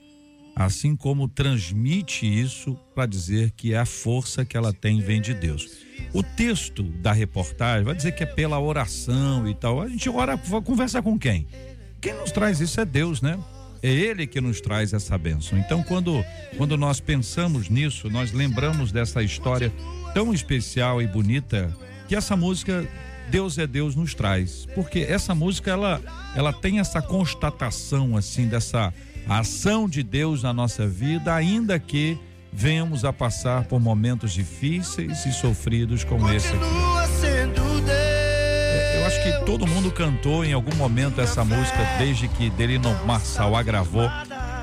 assim como transmite isso para dizer que é a força que ela tem vem de Deus. O texto da reportagem vai dizer que é pela oração e tal. A gente ora, conversa com quem? Quem nos traz isso é Deus, né? É Ele que nos traz essa bênção. Então, quando, quando nós pensamos nisso, nós lembramos dessa história tão especial e bonita que essa música Deus é Deus nos traz, porque essa música ela ela tem essa constatação assim dessa ação de Deus na nossa vida, ainda que venhamos a passar por momentos difíceis e sofridos como esse aqui que todo mundo cantou em algum momento essa música desde que Delino Marçal a gravou.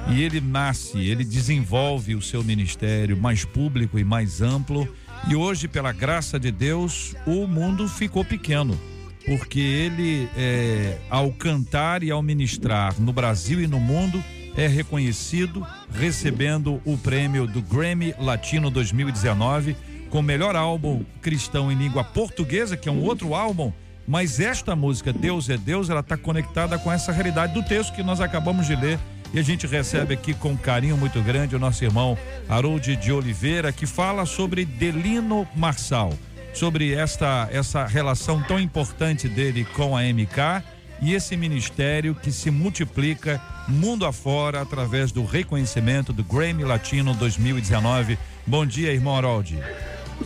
E ele nasce, ele desenvolve o seu ministério mais público e mais amplo. E hoje, pela graça de Deus, o mundo ficou pequeno. Porque ele, é, ao cantar e ao ministrar no Brasil e no mundo, é reconhecido, recebendo o prêmio do Grammy Latino 2019 com melhor álbum cristão em língua portuguesa, que é um outro álbum mas esta música, Deus é Deus, ela está conectada com essa realidade do texto que nós acabamos de ler. E a gente recebe aqui com carinho muito grande o nosso irmão Harold de Oliveira, que fala sobre Delino Marçal, sobre esta, essa relação tão importante dele com a MK e esse ministério que se multiplica mundo afora através do reconhecimento do Grammy Latino 2019. Bom dia, irmão Harold.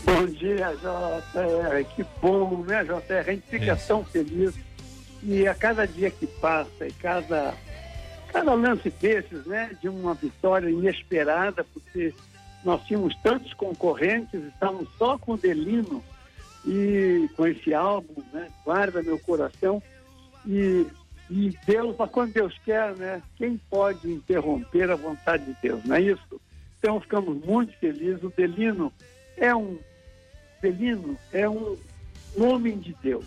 Bom dia, JR. Que bom, né, JR? A gente fica Isso. tão feliz. E a cada dia que passa, e cada, cada lance desses, né, de uma vitória inesperada, porque nós tínhamos tantos concorrentes, estávamos só com o Delino e com esse álbum, né, Guarda Meu Coração. E, e Deus, mas quando Deus quer, né, quem pode interromper a vontade de Deus, não é isso? Então ficamos muito felizes. O Delino é um Celino é um homem de Deus.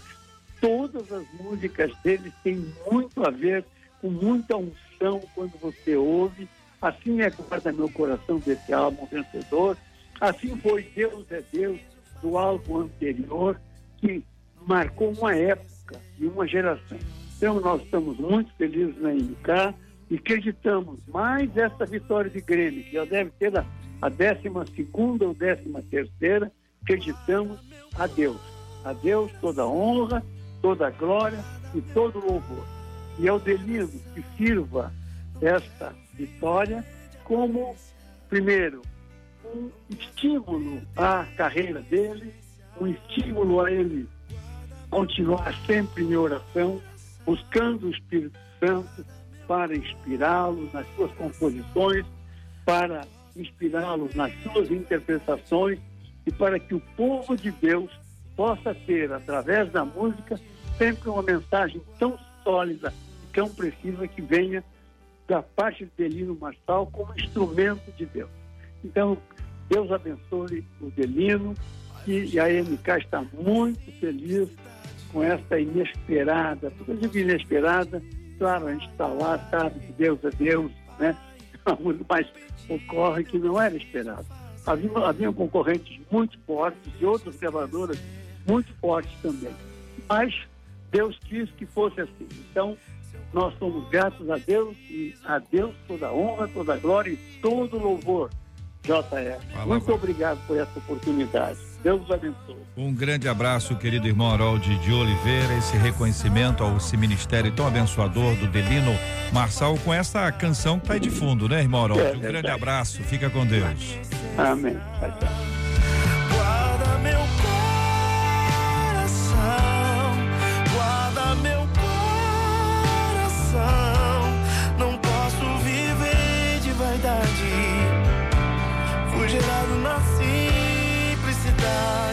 Todas as músicas dele têm muito a ver com muita unção quando você ouve. Assim é Guarda Meu Coração desse álbum vencedor. Assim foi Deus é Deus do álbum anterior, que marcou uma época e uma geração. Então nós estamos muito felizes na MK e acreditamos mais essa vitória de Grêmio, que já deve ter a a décima segunda ou décima terceira, acreditamos a Deus. A Deus toda honra, toda glória e todo louvor. E é o delírio que sirva esta vitória como, primeiro, um estímulo à carreira dele, um estímulo a ele continuar sempre em oração, buscando o Espírito Santo para inspirá-lo nas suas composições, para inspirá-los nas suas interpretações e para que o povo de Deus possa ter, através da música, sempre uma mensagem tão sólida e tão precisa que venha da parte de Delino Marçal como instrumento de Deus. Então, Deus abençoe o Delino e a MK está muito feliz com essa inesperada, porque eu digo inesperada, claro, a gente está lá, sabe que Deus é Deus, né? mas ocorre que não era esperado. Havia, havia concorrentes muito fortes e outras gravadoras muito fortes também. Mas Deus quis que fosse assim. Então, nós somos gratos a Deus e a Deus toda a honra, toda a glória e todo o louvor. JR. Muito obrigado por essa oportunidade. Deus abençoe. Um grande abraço, querido irmão Harold de Oliveira, esse reconhecimento ao esse ministério tão abençoador do Delino Marçal com essa canção que está aí de fundo, né, irmão Harold? É, um grande abraço, fica com Deus. Amém. Tchau, tchau. Simplicidade.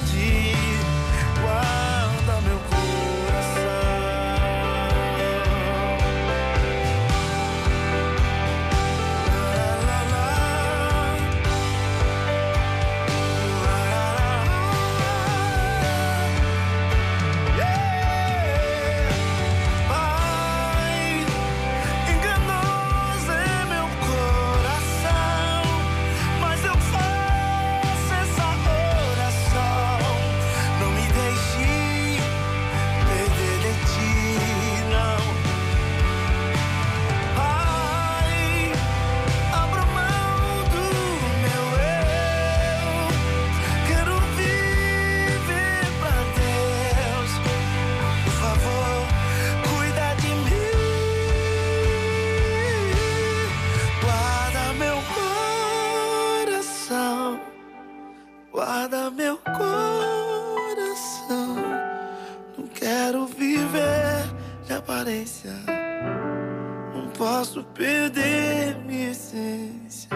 Posso perder minha essência.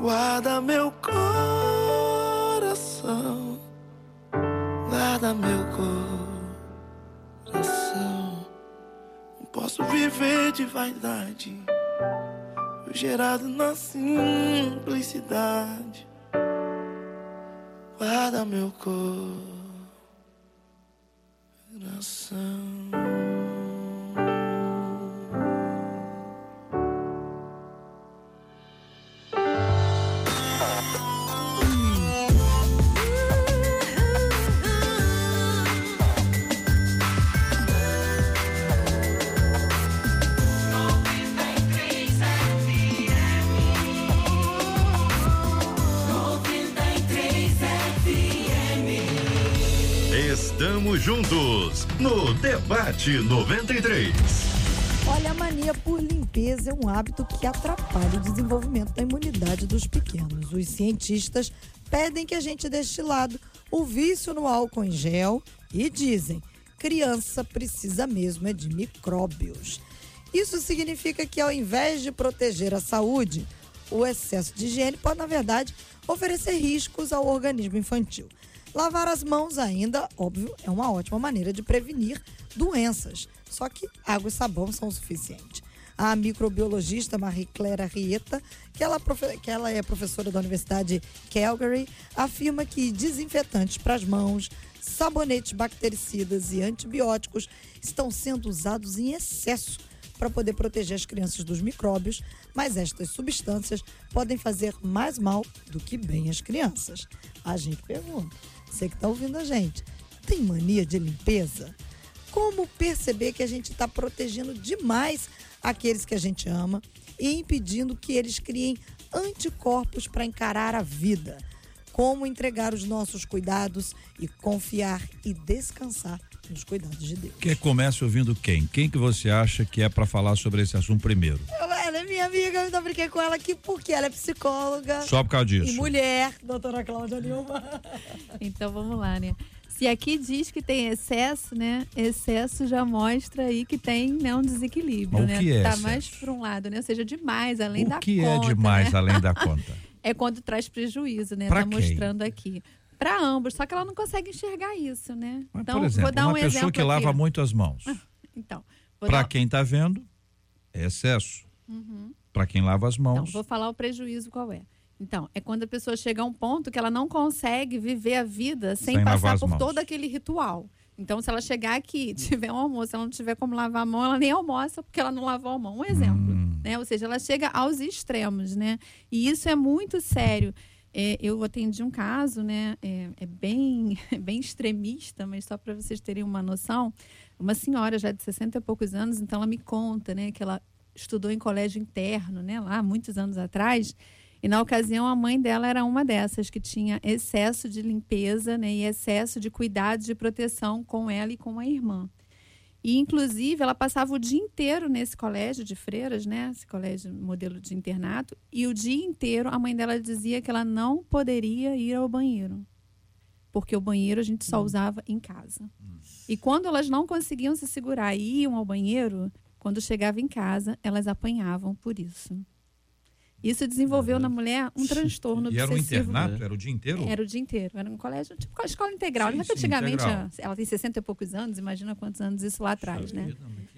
Guarda meu coração. Guarda meu coração. Não posso viver de vaidade. Fui gerado na simplicidade. Guarda meu coração. Estamos juntos no Debate 93. Olha, a mania por limpeza é um hábito que atrapalha o desenvolvimento da imunidade dos pequenos. Os cientistas pedem que a gente deixe de lado o vício no álcool em gel e dizem: criança precisa mesmo é de micróbios. Isso significa que ao invés de proteger a saúde, o excesso de higiene pode, na verdade, oferecer riscos ao organismo infantil. Lavar as mãos ainda, óbvio, é uma ótima maneira de prevenir doenças. Só que água e sabão são o suficiente. A microbiologista Marie-Clara Rieta, que ela, que ela é professora da Universidade Calgary, afirma que desinfetantes para as mãos, sabonetes bactericidas e antibióticos estão sendo usados em excesso para poder proteger as crianças dos micróbios, mas estas substâncias podem fazer mais mal do que bem as crianças. A gente pergunta: você que está ouvindo a gente, tem mania de limpeza? Como perceber que a gente está protegendo demais aqueles que a gente ama e impedindo que eles criem anticorpos para encarar a vida? Como entregar os nossos cuidados e confiar e descansar nos cuidados de Deus. Quer comece ouvindo quem? Quem que você acha que é para falar sobre esse assunto primeiro? Ela é minha amiga, eu ainda brinquei com ela aqui porque ela é psicóloga. Só por causa disso. E mulher, doutora Cláudia Nilma. Então vamos lá, né? Se aqui diz que tem excesso, né? Excesso já mostra aí que tem né, um desequilíbrio, Mas né? O que é tá excesso? mais para um lado, né? Ou seja, demais, além o da que conta. é demais né? além da conta? É quando traz prejuízo, né? Pra tá quem? mostrando aqui. Para ambos, só que ela não consegue enxergar isso, né? Mas, então, por exemplo, vou dar uma um pessoa exemplo que lava aqui. muito as mãos. Então, vou Para dar... quem está vendo, é excesso. Uhum. Para quem lava as Então, mãos, vou falar o prejuízo qual é. Então, é quando a pessoa chega a um ponto que ela não consegue viver a vida sem, Sem passar as por mãos. todo aquele ritual. Então, se ela chegar aqui, tiver um almoço, ela não tiver como lavar a mão, ela nem almoça porque ela não lavou a mão. Um exemplo, hum. Né? Ou seja, ela chega aos extremos, né? E isso é muito sério. É, eu atendi um caso, né? É, é bem, bem extremista, mas só para vocês terem uma noção. Uma senhora já de 60 e poucos anos, então ela me conta, né? Que ela estudou em colégio interno, né? Lá, muitos anos atrás. E na ocasião, a mãe dela era uma dessas que tinha excesso de limpeza né, e excesso de cuidados de proteção com ela e com a irmã. E, inclusive, ela passava o dia inteiro nesse colégio de freiras, né? Esse colégio modelo de internato. E o dia inteiro a mãe dela dizia que ela não poderia ir ao banheiro. Porque o banheiro a gente só hum. usava em casa. E quando elas não conseguiam se segurar e iam ao banheiro, quando chegava em casa, elas apanhavam por isso. Isso desenvolveu uhum. na mulher um transtorno e obsessivo. era um internato? Era o dia inteiro? Era o dia inteiro. Era um colégio, tipo a escola integral. Sim, sim, antigamente, integral. ela tem 60 e poucos anos, imagina quantos anos isso lá atrás, né?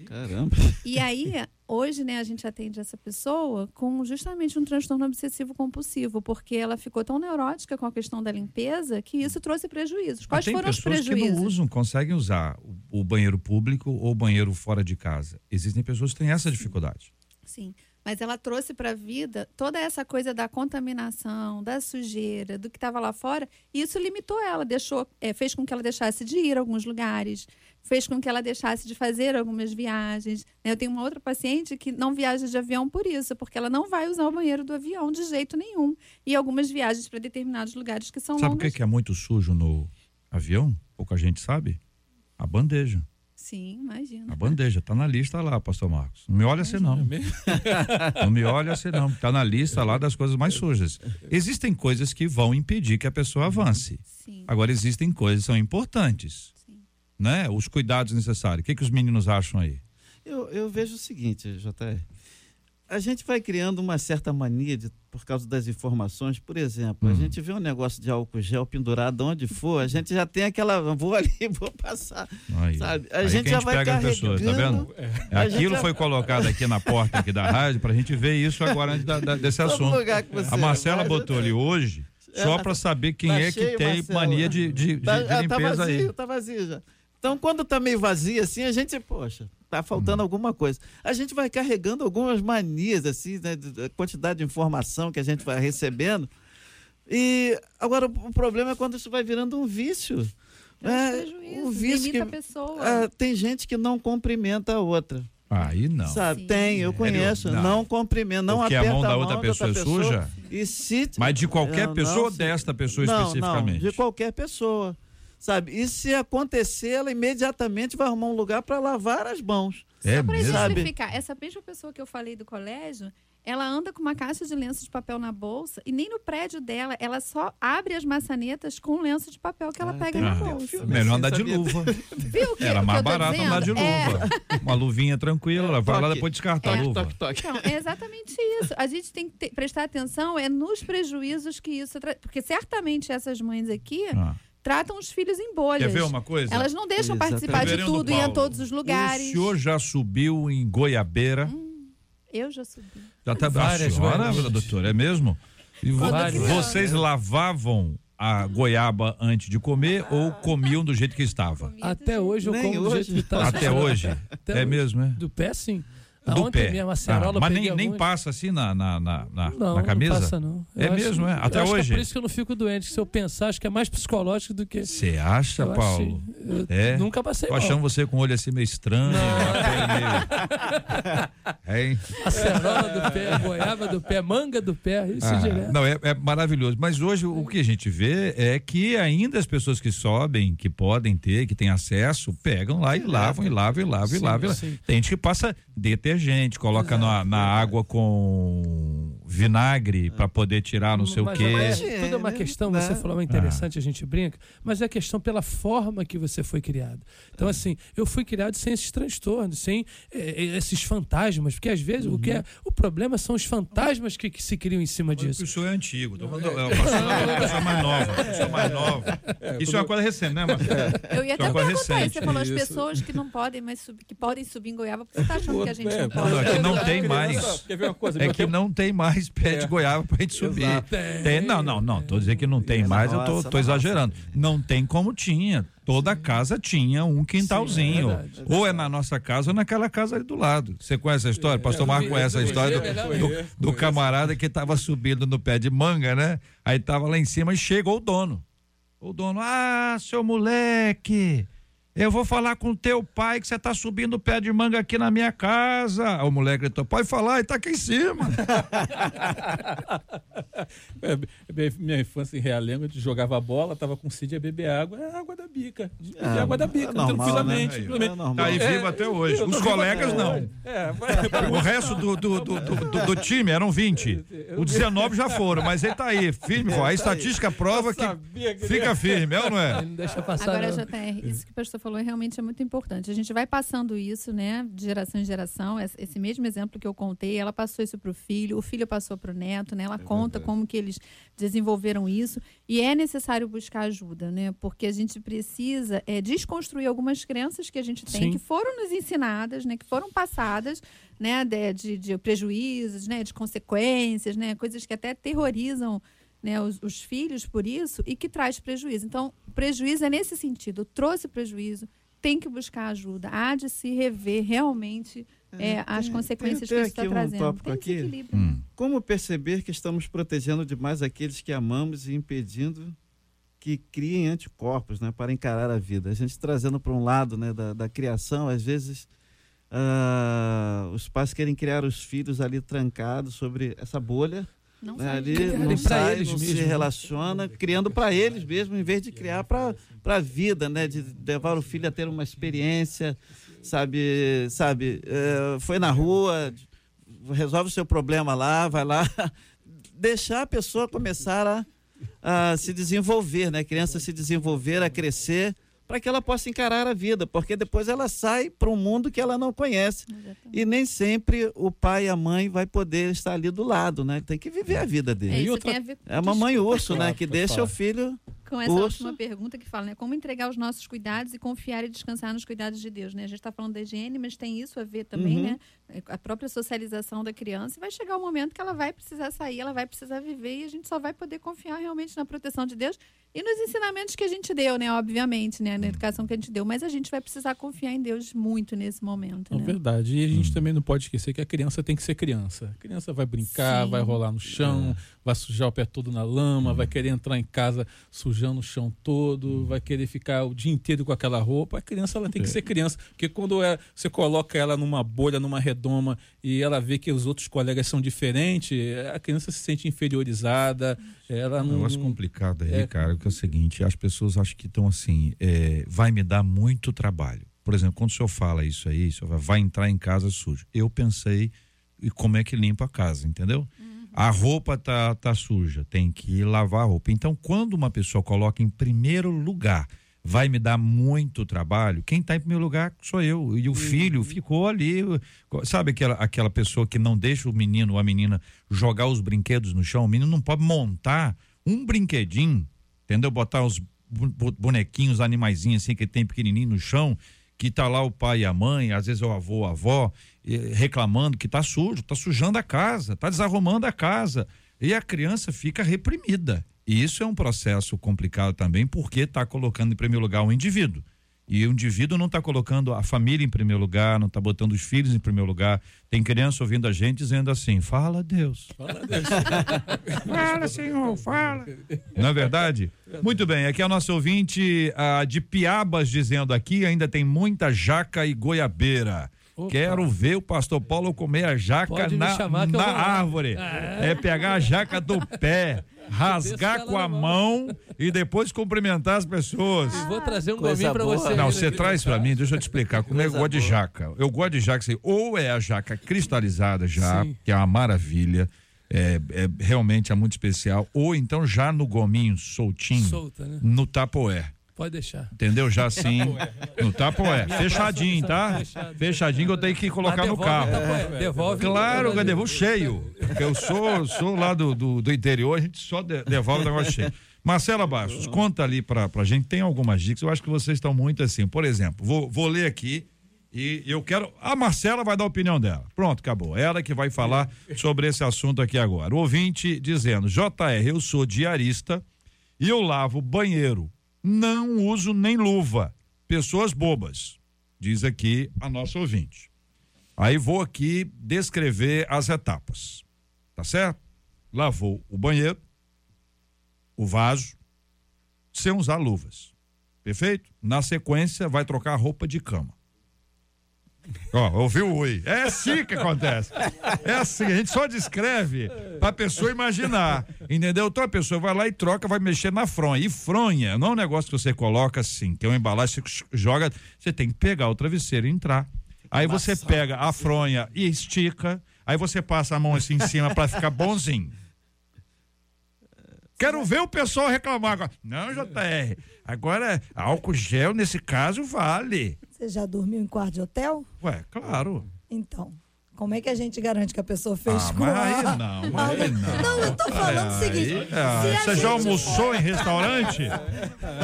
Caramba. E aí, hoje, né, a gente atende essa pessoa com justamente um transtorno obsessivo compulsivo, porque ela ficou tão neurótica com a questão da limpeza que isso trouxe prejuízos. Quais foram os prejuízos? Tem pessoas que não usam, conseguem usar o banheiro público ou o banheiro fora de casa. Existem pessoas que têm essa dificuldade. Sim mas ela trouxe para a vida toda essa coisa da contaminação, da sujeira, do que estava lá fora, e isso limitou ela, deixou, é, fez com que ela deixasse de ir a alguns lugares, fez com que ela deixasse de fazer algumas viagens. Né? Eu tenho uma outra paciente que não viaja de avião por isso, porque ela não vai usar o banheiro do avião de jeito nenhum, e algumas viagens para determinados lugares que são sabe longas. Sabe o que é muito sujo no avião? Pouca gente sabe. A bandeja. Sim, imagina. A bandeja, tá na lista lá, pastor Marcos. Não me olha assim não. não me olha assim não. Tá na lista lá das coisas mais sujas. Existem coisas que vão impedir que a pessoa avance. Sim. Agora existem coisas que são importantes. Sim. Né? Os cuidados necessários. O que, que os meninos acham aí? Eu, eu vejo o seguinte, JR a gente vai criando uma certa mania de, por causa das informações. Por exemplo, a hum. gente vê um negócio de álcool gel pendurado onde for, a gente já tem aquela. Vou ali, vou passar. Aí, sabe? A, gente a já gente vai pega as pessoas, tá vendo? É. Aquilo foi colocado aqui na porta aqui da rádio para a gente ver isso agora antes da, da, desse assunto. a Marcela botou ali hoje. Só para saber quem tá é que tem Marcela. mania de, de, de, tá, de limpeza tá vazio, aí. Tá vazio já. Então, quando tá meio vazio assim, a gente, poxa, tá faltando hum. alguma coisa. A gente vai carregando algumas manias, assim, né, da quantidade de informação que a gente vai recebendo. E agora o problema é quando isso vai virando um vício. É, um vício que a pessoa. É, tem gente que não cumprimenta a outra. Aí não. Sabe, Sim. tem, eu conheço. Não, não cumprimenta, não Porque aperta a mão da outra, pessoa, é suja? E se, Mas de qualquer não, pessoa ou desta pessoa não, especificamente? Não, de qualquer pessoa sabe? E se acontecer, ela imediatamente vai arrumar um lugar para lavar as mãos. É Só para exemplificar, essa mesma pessoa que eu falei do colégio, ela anda com uma caixa de lenço de papel na bolsa e nem no prédio dela, ela só abre as maçanetas com o lenço de papel que ela ah, pega na bolsa. Melhor andar de luva. Viu que, Era mais barato andar de luva. É. Uma luvinha tranquila, ela vai lá depois descartar é. a luva. Toque, toque. Então, é exatamente isso. A gente tem que ter, prestar atenção é nos prejuízos que isso traz. Porque certamente essas mães aqui. Ah tratam os filhos em bolhas. Quer ver uma coisa? Elas não deixam Exatamente. participar de tudo e em todos os lugares. O senhor já subiu em Goiabeira? Hum, eu já subi. Já tá várias, senhora, doutora, é mesmo? E vocês lavavam a goiaba antes de comer ah. ou comiam do jeito que estava? Até hoje eu como hoje. do jeito que está. Até hoje? Até é hoje. mesmo, é? Do pé, sim do pé. Mesmo, ah, mas nem, nem passa assim na, na, na, na, não, na camisa? Não passa, não. Eu é acho, mesmo, é? Até hoje? É por isso que eu não fico doente. Se eu pensar, acho que é mais psicológico do que. Você acha, eu Paulo? é? Nunca passei Tô achando você com o olho assim meio estranho. meio... Acerola do pé, goiaba do pé, manga do pé, isso ah, direto. Não, é, é maravilhoso. Mas hoje o que a gente vê é que ainda as pessoas que sobem, que podem ter, que têm acesso, pegam lá e lavam, e lavam, e lavam, sim, e lavam. Tem gente que passa detergente, coloca na, na água com vinagre para poder tirar não sei mas, o quê. Mas é, tudo é uma questão, né? você falou uma interessante, ah. a gente brinca, mas é questão pela forma que você foi criado. Então, é. assim, eu fui criado sem esses transtornos, sem é, esses fantasmas, porque às vezes uhum. o que é o problema são os fantasmas que, que se criam em cima disso. O senhor é antigo, tô falando, é, uma pessoa mais nova, pessoa mais nova. Isso é uma coisa recente, né, Marcelo? Eu ia até é perguntar, você falou as pessoas que não podem mais subir, que podem subir em Goiaba, porque você tá achando que a gente não pode? Não, é que não tem mais. É que não tem mais mais pé de goiaba pra gente subir. Tem, não, não, não. Tô dizendo que não tem mais, eu tô, tô exagerando. Não tem como tinha. Toda casa tinha um quintalzinho. Sim, é verdade, ou é na nossa casa ou naquela casa ali do lado. Você conhece a história? Pastor Marco conhece a história do, do, do camarada que tava subindo no pé de manga, né? Aí tava lá em cima e chegou o dono. O dono, ah, seu moleque, eu vou falar com teu pai que você tá subindo o pé de manga aqui na minha casa. O moleque gritou, pode falar, ele tá aqui em cima. É, minha- infância em Realengo, a gente jogava bola, tava com sede a beber água, é água da bica. De beber É, água da bica, é normal, tranquilamente. né? tranquilamente. É normal. Tá aí É, vivo até hoje. Os colegas não. É, O resto do, do, do, do, do- do time eram 20. O 19 já foram, mas ele tá aí, firme. A estatística prova que fica firme, é ou não é? Não deixa passar. Agora. JR, isso que o pastor falou realmente é muito importante. A gente vai passando isso, né, de geração em geração. Esse mesmo exemplo que eu contei, ela passou isso para o filho, o filho passou para o neto, né? Ela conta como que eles desenvolveram isso. E é necessário buscar ajuda, né? Porque a gente precisa é, desconstruir algumas crenças que a gente tem, Sim. que foram nos ensinadas, né? Que foram passadas, né? De, de, de prejuízos, né? De consequências, né? Coisas que até terrorizam né, os, os filhos por isso e que traz prejuízo. Então, prejuízo é nesse sentido. Trouxe prejuízo, tem que buscar ajuda. Há de se rever realmente é, as tem- consequências tem que isso está um trazendo. tópico tem aqui. desequilíbrio. Hum. Como perceber que estamos protegendo demais aqueles que amamos e impedindo que criem anticorpos, né, para encarar a vida? A gente trazendo para um lado, né, da, da criação, às vezes ah, os pais querem criar os filhos ali trancados sobre essa bolha, Não né, ali não sai, eles não se mesmo, né? relaciona, criando para eles mesmo, em vez de criar para a vida, né, de levar o filho a ter uma experiência, sabe, sabe, eh, foi na rua, resolve o seu problema lá, vai lá, deixar a pessoa começar a, a se desenvolver, né? A criança se desenvolver, a crescer, para que ela possa encarar a vida, porque depois ela sai para um mundo que ela não conhece. E nem sempre o pai e a mãe vai poder estar ali do lado, né? Tem que viver a vida É, dele. isso outra- tem a ver É uma mãe urso, né? Que deixa falar. o filho com essa Urso. última pergunta que fala, né? Como entregar os nossos cuidados e confiar e descansar nos cuidados de Deus, né? A gente está falando da higiene, mas tem isso a ver também, Uhum. né? A própria socialização da criança. E vai chegar o momento que ela vai precisar sair, ela vai precisar viver e a gente só vai poder confiar realmente na proteção de Deus e nos ensinamentos que a gente deu, né? Obviamente, né? Na educação que a gente deu. Mas a gente vai precisar confiar em Deus muito nesse momento, É né? verdade. E a gente também não pode esquecer que a criança tem que ser criança. A criança vai brincar, Sim. vai rolar no chão, vai sujar o pé todo na lama, vai querer entrar em casa sujando o chão todo, vai querer ficar o dia inteiro com aquela roupa. A criança ela tem que ser criança. Porque quando é, você coloca ela numa bolha, numa redoma, e ela vê que os outros colegas são diferentes, a criança se sente inferiorizada. Ela É não. negócio complicado aí, É. cara, que é o seguinte, as pessoas acham que estão assim, é, vai me dar muito trabalho. Por exemplo, quando o senhor fala isso aí, o senhor vai, vai entrar em casa sujo. Eu pensei, e como é que limpa a casa, entendeu? A roupa tá, tá suja, tem que lavar a roupa. Então, quando uma pessoa coloca em primeiro lugar, vai me dar muito trabalho, quem está em primeiro lugar sou eu. E o filho ficou ali. Sabe aquela, aquela pessoa que não deixa o menino ou a menina jogar os brinquedos no chão? O menino não pode montar um brinquedinho, entendeu? Botar os bonequinhos, animaizinhos assim que tem pequenininho no chão, que tá lá o pai e a mãe, às vezes é o avô, a avó, reclamando que tá sujo, tá sujando a casa, tá desarrumando a casa. E a criança fica reprimida. E isso é um processo complicado também, porque está colocando em primeiro lugar o indivíduo. E o indivíduo não está colocando a família em primeiro lugar, não está botando os filhos em primeiro lugar. Tem criança ouvindo a gente dizendo assim: fala Deus. fala, Senhor, fala. Não é verdade? Muito bem, aqui é o nosso ouvinte ah, de Piabas dizendo aqui: ainda tem muita jaca e goiabeira. Opa. Quero ver o pastor Paulo comer a jaca na, chamar na árvore. É pegar a jaca do pé, rasgar com a mão e depois cumprimentar as pessoas. E vou trazer um Coisa gominho pra boa. você. Não, você traz pra mim, deixa eu te explicar como é que eu gosto de jaca. Eu gosto de jaca, assim, ou é a jaca cristalizada já, Sim. que é uma maravilha, é, é- realmente é muito especial, ou então já no gominho soltinho, Solta, né? no tapoé. Pode deixar. Entendeu? Já assim, no tapoé. Fechadinho, tá? Fechado. Fechadinho que eu tenho que colocar no carro. tá, pô, Devolve. Claro, eu devolvo cheio. Porque eu sou, sou lá do, do, do interior, a gente só de- devolve o negócio cheio. Marcela Bastos, conta ali pra, pra gente, tem algumas dicas, eu acho que vocês estão muito assim. Por exemplo, vou, vou ler aqui E eu quero. A Marcela vai dar a opinião dela. Pronto, acabou. Ela que vai falar sobre esse assunto aqui agora. O ouvinte dizendo: JR, eu sou diarista e eu lavo banheiro. Não uso nem luva. Pessoas bobas. Diz aqui a nossa ouvinte. Aí vou aqui descrever as etapas. Tá certo? Lavou o banheiro, o vaso, sem usar luvas. Perfeito? Na sequência, vai trocar a roupa de cama. Ó, ouviu o oi? É assim que acontece. É assim, a gente só descreve pra pessoa imaginar. Entendeu? Então a pessoa vai lá e troca, vai mexer na fronha. E fronha não é um negócio que você coloca assim, é uma embalagem, você joga, você tem que pegar o travesseiro e entrar. Aí você pega a fronha e estica, aí você passa a mão assim em cima para ficar bonzinho. Quero ver o pessoal reclamar agora. Não, JR, agora álcool gel nesse caso vale. Você já dormiu em quarto de hotel? Ué, claro. Então, como é que a gente garante que a pessoa fez Ah, com mas a... aí não, mas aí não. Não, eu tô falando o seguinte. Aí, ah, se você já almoçou em restaurante?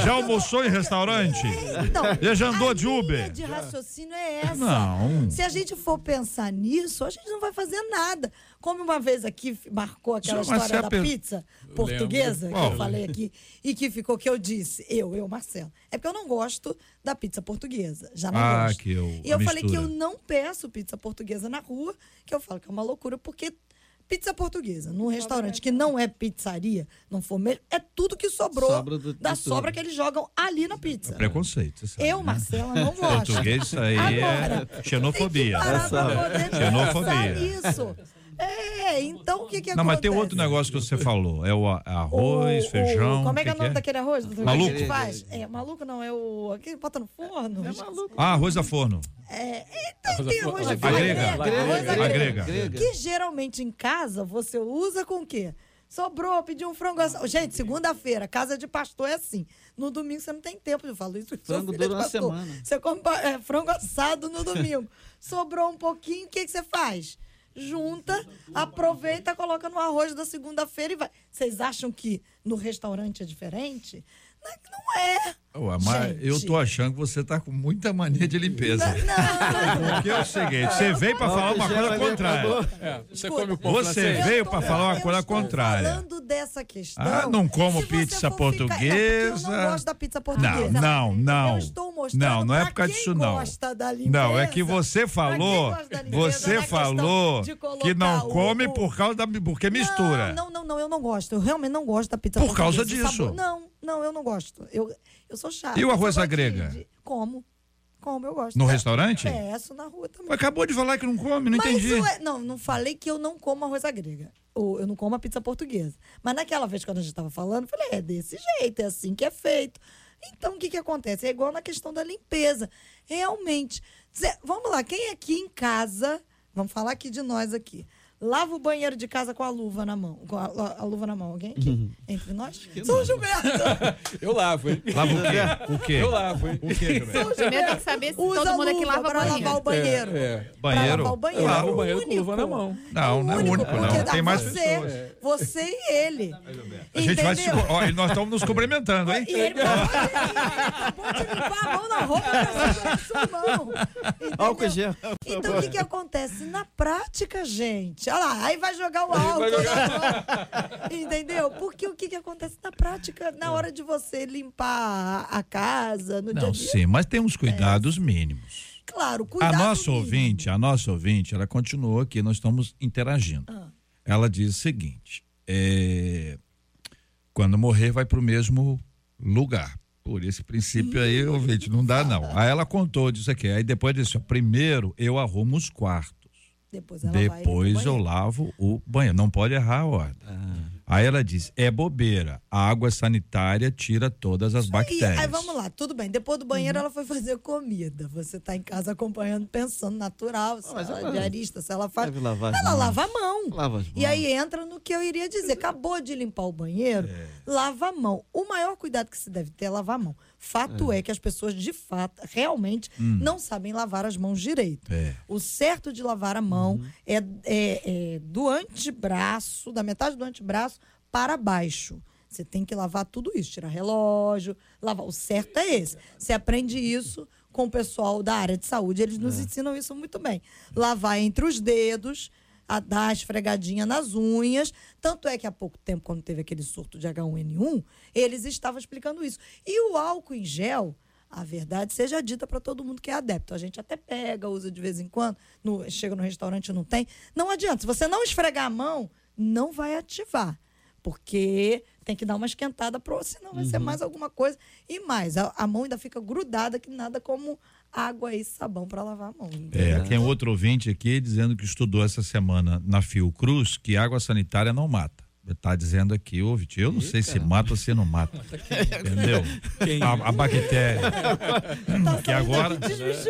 Já almoçou em restaurante? Então, Já já andou a de Uber? de raciocínio é essa. Não. Se a gente for pensar nisso, a gente não vai fazer nada. Como uma vez aqui marcou aquela história da pe- pizza portuguesa que eu falei aqui e que ficou que eu disse, eu, eu, Marcelo. É porque eu não gosto da pizza portuguesa. Já não Ah, gosto. que eu- e eu a falei que eu mistura. não peço pizza portuguesa na rua, que eu falo que é uma loucura, porque pizza portuguesa num restaurante que não é pizzaria, não for mesmo, é tudo que sobrou Sobra do- da de tudo. sobra que eles jogam ali na pizza. Preconceito, você sabe, Eu, né? Marcela, não gosto. Português, isso aí Agora, é xenofobia. Tem que parar pra poder Xenofobia. nisso. É, então o que que Não, mas tem outro negócio que você falou. É o a- arroz, O- o- feijão. como é que é o nome que daquele arroz? doutor? Maluco? Que faz? É, maluco não, é o. Aquele que bota no forno. É maluco. Ah, arroz a forno. É, tem, tem arroz de A forno. grega. Arroz A à grega. Que geralmente em casa você usa com o quê? Sobrou, pediu um frango assado. Gente, segunda-feira, casa de pastor é assim. No domingo você não tem tempo, eu falo isso. Frango dura uma semana. Você come é, frango assado no domingo. Sobrou um pouquinho, o que, que você faz? Junta, aproveita, coloca no arroz da segunda-feira e vai. Vocês acham que no restaurante é diferente? Não é. Não é. Ué, mas Gente. eu tô achando que você tá com muita mania de limpeza. Não, Porque é o seguinte, você veio pra falar uma coisa contrária. É, você Escuta, come o pão Você francês? veio pra falar uma coisa contrária. falando dessa questão. Ah, não como pizza for ficar- portuguesa. Não, eu não gosto da pizza portuguesa. Não, não, não. Eu estou mostrando Não, não é por causa disso, não. gosta da limpeza. Não, é que você falou, você questão falou que não come o- por causa da porque mistura. Não, não, não, eu não gosto. Eu realmente não gosto da pizza Por causa portuguesa. O disso. sabor- Não, não, eu não gosto. Eu, eu sou chata. E o arroz à grega? de- Como. Como eu gosto. No É, restaurante? Peço na rua também. Acabou de falar que não come, não Mas entendi. ué, não, não falei que eu não como arroz à grega. Ou eu não como a pizza portuguesa. Mas naquela vez quando a gente estava falando, eu falei, é desse jeito, é assim que é feito. Então, o que que acontece? É igual na questão da limpeza. Realmente. Vamos lá, quem aqui em casa, vamos falar aqui de nós aqui, lava o banheiro de casa com a luva na mão? Com a, a luva na mão, alguém aqui? Entre nós? São Gilberto! Eu lavo, hein? Lava o quê? O quê? Eu lavo, hein? O quê, Gilberto? Primeiro tem que saber se Usa todo mundo aqui lava para banheiro. lavar o banheiro. É, é. Pra Banheiro? lavar o banheiro. Eu lavo É o banheiro com único. luva na mão. Não, não é único, porque não. dá Tem mais você, pessoas. Você e ele. A gente vai se. Ó, nós estamos nos cumprimentando, hein? E ele acabou de limpar a mão na roupa pra segurar a sua mão. Entendeu? Então, o que, que acontece? Na prática, gente, olha lá, aí vai jogar o álcool mão. Entendeu? Porque o que, que acontece na prática, na hora de você limpar a casa, no dia a Não, dia? sim, mas tem uns cuidados mínimos. Claro, A cuidado. nossa mínimo. ouvinte, a nossa ouvinte, ela continuou aqui, nós estamos interagindo. Ah. Ela diz o seguinte: é, quando morrer, vai para o mesmo lugar. Por esse princípio aí, ouvinte, não dá não. Aí ela contou disso aqui. Aí depois disse: ó, primeiro eu arrumo os quartos. Depois ela vai Depois eu banheiro. lavo o banheiro. Não pode errar a ordem. Aí ela diz: é bobeira. A água sanitária tira todas as bactérias. aí vamos lá, tudo bem. Depois do banheiro ela foi fazer comida. Você tá em casa acompanhando, pensando natural, se mas ela é diarista, se ela faz. lavar Ela mãos. lava a mão. Lava as E aí entra no que eu iria dizer. Acabou de limpar o banheiro, É. lava a mão. O maior cuidado que se deve ter é lavar a mão. Fato é, que as pessoas, de fato, realmente não sabem lavar as mãos direito. Hum. É. O certo de lavar a mão Uhum. é, é- é do antebraço, da metade do antebraço para baixo. Você tem que lavar tudo isso, tirar relógio, lavar. O certo é esse. Você aprende isso com o pessoal da área de saúde, eles nos ensinam isso muito bem. Lavar entre os dedos, a dar esfregadinha nas unhas. Tanto é que há pouco tempo, quando teve aquele surto de H1N1, eles estavam explicando isso. E o álcool em gel, a verdade seja dita para todo mundo que é adepto. A gente até pega, usa de vez em quando, no- chega no restaurante e não tem. Não adianta. Se você não esfregar a mão, não vai ativar. Porque tem que dar uma esquentada, pro, senão vai ser mais alguma coisa. E mais, a, a mão ainda fica grudada, que nada como água e sabão para lavar a mão. É, tem outro ouvinte aqui dizendo que estudou essa semana na Fiocruz que água sanitária não mata. Está dizendo aqui, ouvinte, eu não sei se mata ou se não mata. Entendeu? A, a bactéria. que agora,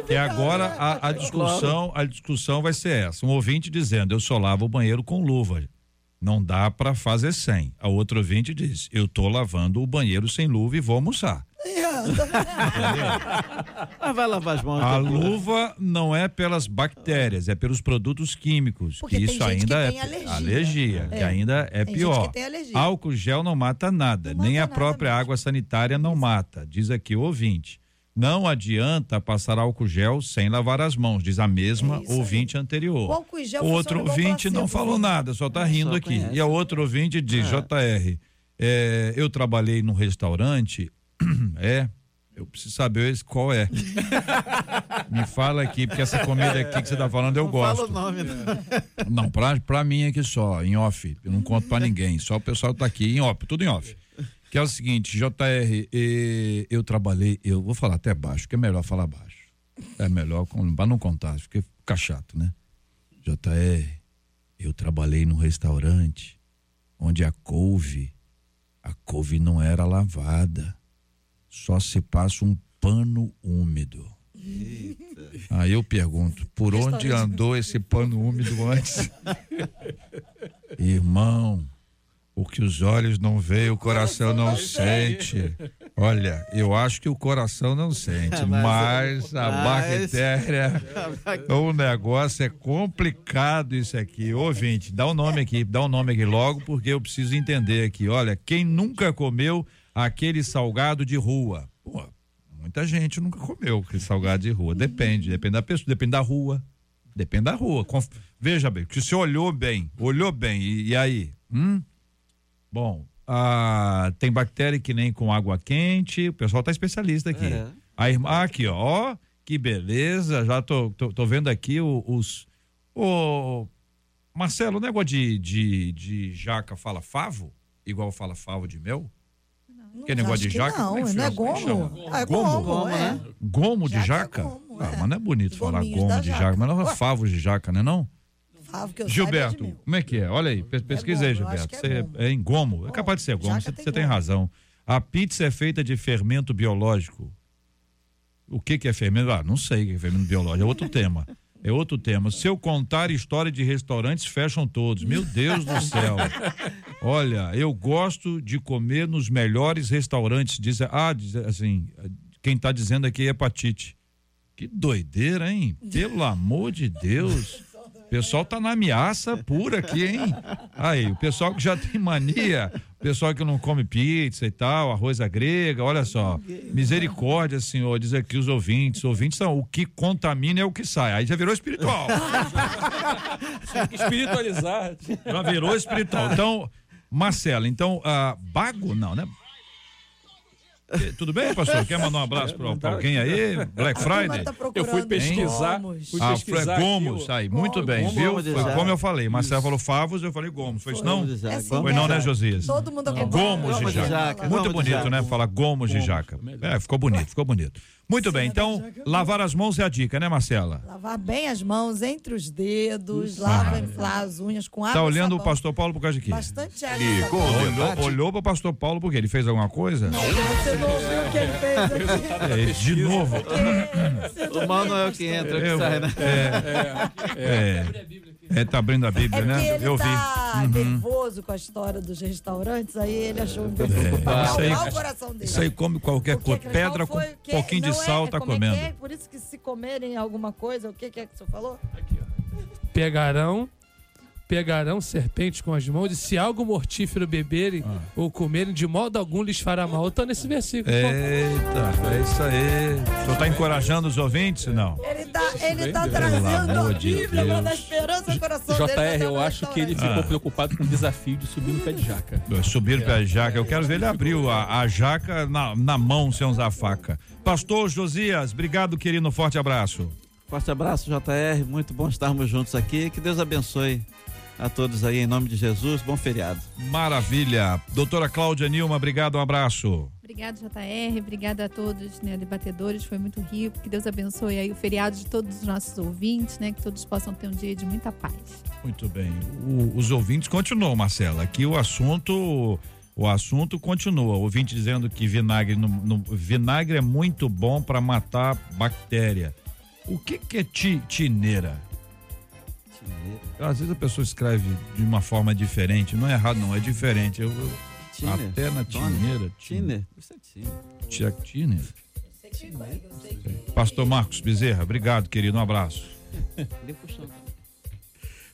que agora a, a discussão, a discussão vai ser essa. Um ouvinte dizendo, eu só lavo o banheiro com luva. Não dá para fazer sem. A outro ouvinte diz, eu tô lavando o banheiro sem luva e vou almoçar. Mas vai lavar as mãos. A luva não é pelas bactérias, é pelos produtos químicos. Porque que tem isso gente que ainda é tem alergia. alergia, que É. ainda é Tem gente pior. que tem alergia. Álcool gel não mata nada, Não nem mata a nada própria mesmo. água sanitária não mata, diz aqui o ouvinte. Não adianta passar álcool gel sem lavar as mãos, diz a mesma É isso aí. ouvinte anterior. O álcool gel outro ouvinte não falou viu? nada, só tá rindo só aqui. conhece. E a outro ouvinte diz, JR, é, eu trabalhei num restaurante, é, eu preciso saber qual é. Me fala aqui, porque essa comida aqui que você tá falando eu Não gosto. Fala o nome. não. Não, pra, pra mim aqui só, em off. Eu não conto pra ninguém. Só o pessoal tá aqui em off, tudo em off. Que é o seguinte, JR, eu trabalhei, eu vou falar até baixo, que é melhor falar baixo. É melhor pra não contar, porque fica chato, né? JR, eu trabalhei num restaurante onde a couve, a couve não era lavada. Só se passa um pano úmido. Aí eu pergunto, por onde andou esse pano úmido antes? Irmão, o que os olhos não veem, o coração não sente. Olha, eu acho que o coração não sente, mas a bactéria, o negócio é complicado isso aqui. Ouvinte, dá o nome aqui, dá o nome aqui logo, porque eu preciso entender aqui. Olha, quem nunca comeu aquele salgado de rua? Pô, muita gente nunca comeu aquele salgado de rua. Depende, depende da pessoa, depende da rua. Depende da rua. Veja bem, que você olhou bem, olhou bem, e, e aí? Hum? Bom, ah, tem bactéria que nem com água quente, o pessoal tá especialista aqui. É. A irmã, ah, aqui, ó, ó, que beleza, já tô, tô, tô vendo aqui o- os. O, Marcelo, o negócio de, de, de jaca fala favo? Igual fala favo de mel? Que negócio de jaca? Não, é que não é? Como é gomo. Ah, é Gomo? gomo, é. Gomo de Jaca é gomo, ah, é. mas não é bonito Os falar gominhos gomo de jaca. jaca, mas não é favo de jaca, né não? Que eu é Gilberto, mel. como é que é? Olha aí, pe- pesquisa aí, eu acho Gilberto. é gomo. é em gomo? É Gomo. capaz de ser gomo, você tem tem razão. A pizza é feita de fermento biológico. O que que é fermento? Ah, não sei o que é fermento biológico, é outro tema. É outro tema. Se eu contar história de restaurantes, fecham todos. Meu Deus do céu. Olha, eu gosto de comer nos melhores restaurantes. Diz, ah, diz assim, quem tá dizendo aqui é hepatite. Que doideira, hein? Pelo amor de Deus. O pessoal tá na ameaça pura aqui, hein? Aí, o pessoal que já tem mania, o pessoal que não come pizza e tal, arroz à grega, olha só. Misericórdia, senhor, diz aqui os ouvintes. Ouvintes são o que contamina é o que sai. Aí já virou espiritual. Espiritualizar. Já virou espiritual. Então, Marcelo, então, ah, Bago, não, né? Eh, Tudo bem, pastor? Quer mandar um abraço para alguém aí? Black Friday? Tá Eu fui pesquisar. gomos. Fui Ah, pesquisar foi aqui Gomos, o- aí, muito bem, Gomo viu? Foi jaca. como eu falei. Marcelo falou favos, eu falei Gomos. Foi isso não? É Foi não, né. Josias? Todo mundo acompanha. Gomos de jaca. Muito bonito, né? Falar gomos de jaca. É, ficou bonito, ficou bonito. Muito bem, então, lavar as mãos é a dica, né, Marcela? Lavar bem as mãos entre os dedos, lava lá as unhas com água. Tá olhando o sabão. pastor Paulo por causa de quê? Bastante água. O Olhou, olhou pro pastor Paulo porque ele fez alguma coisa? Você não ouviu o que ele fez aqui? É, de novo. O mal não é o que entra, é o que Eu- sai, né? É, é, tá abrindo a É Bíblia, porque né? ele Eu vi. tá nervoso com a história dos restaurantes, aí ele achou um pouco É, isso aí- o coração dele. Isso aí come qualquer coisa. Pedra com um pouquinho de não é- sal tá é comendo. é? Por isso que se comerem alguma coisa, o que, que é que o senhor falou? Pegarão pegarão serpentes com as mãos, e se algo mortífero beberem ah. ou comerem, de modo algum lhes fará mal. Estou nesse versículo. Eita, é isso aí. O senhor está encorajando os ouvintes? Não. Ele está ele tá trazendo a Bíblia, manda esperança no coração JR, dele. JR, eu acho que ele ficou ah. preocupado com o desafio de subir no pé de jaca. Subir no pé de jaca. Eu quero ver ele abrir a, a jaca na, na mão sem usar faca. Pastor Josias, obrigado, querido. Forte abraço. Forte abraço, JR. Muito bom estarmos juntos aqui. Que Deus abençoe a todos aí, em nome de Jesus. Bom feriado. Maravilha. Doutora Cláudia Nilma, obrigado, um abraço. Obrigado, JR. Obrigada a todos, né, debatedores. Foi muito rico. Que Deus abençoe aí o feriado de todos os nossos ouvintes, né? Que todos possam ter um dia de muita paz. Muito bem. O, os ouvintes continuam, Marcela. Aqui o assunto. O assunto continua. O ouvinte dizendo que vinagre, no, no vinagre é muito bom para matar bactéria. O que, que é ti, tineira? Às vezes a pessoa escreve de uma forma diferente. Não é errado, não, é diferente. Eu, eu até na tineira. Tiner. Tia Tiner. Pastor Marcos Bezerra, obrigado, querido. Um abraço.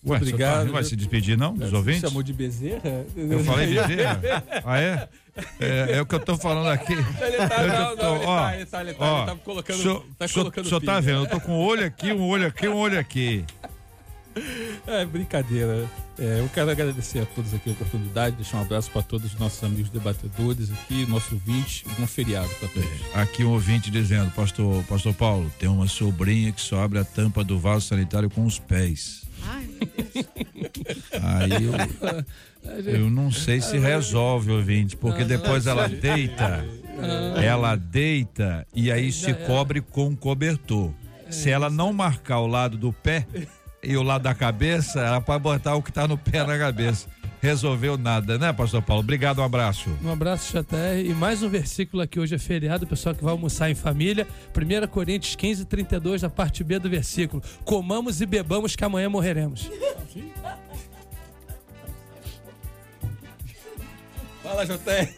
Ué, Obrigado. Não vai se despedir, não? Dos ouvintes? Você chamou de Bezerra? Eu falei Bezerra? Ah, é? É, é o que eu tô falando aqui. Ele tá, não, não, ele tá, ele tá, ele tá, ele tá colocando. O tá senhor tá vendo? Eu tô com um olho aqui, um olho aqui, um olho aqui. É brincadeira. É, eu quero agradecer a todos aqui a oportunidade, deixar um abraço para todos os nossos amigos debatedores aqui, nosso ouvinte, um feriado para todos. É, aqui um ouvinte dizendo, pastor, pastor Paulo, tem uma sobrinha que só abre a tampa do vaso sanitário com os pés. Ai, meu Deus. Aí eu, eu não sei se resolve, ouvinte, porque depois ela deita, ela deita e aí se cobre com cobertor. Se ela não marcar o lado do pé, e o lado da cabeça, ela pode botar o que está no pé na cabeça. Resolveu nada, né, Pastor Paulo? Obrigado, um abraço. Um abraço, JR. E mais um versículo aqui hoje é feriado, pessoal que vai almoçar em família. 1 Coríntios 15, 32, na parte B do versículo. Comamos e bebamos que amanhã morreremos. Fala, JR.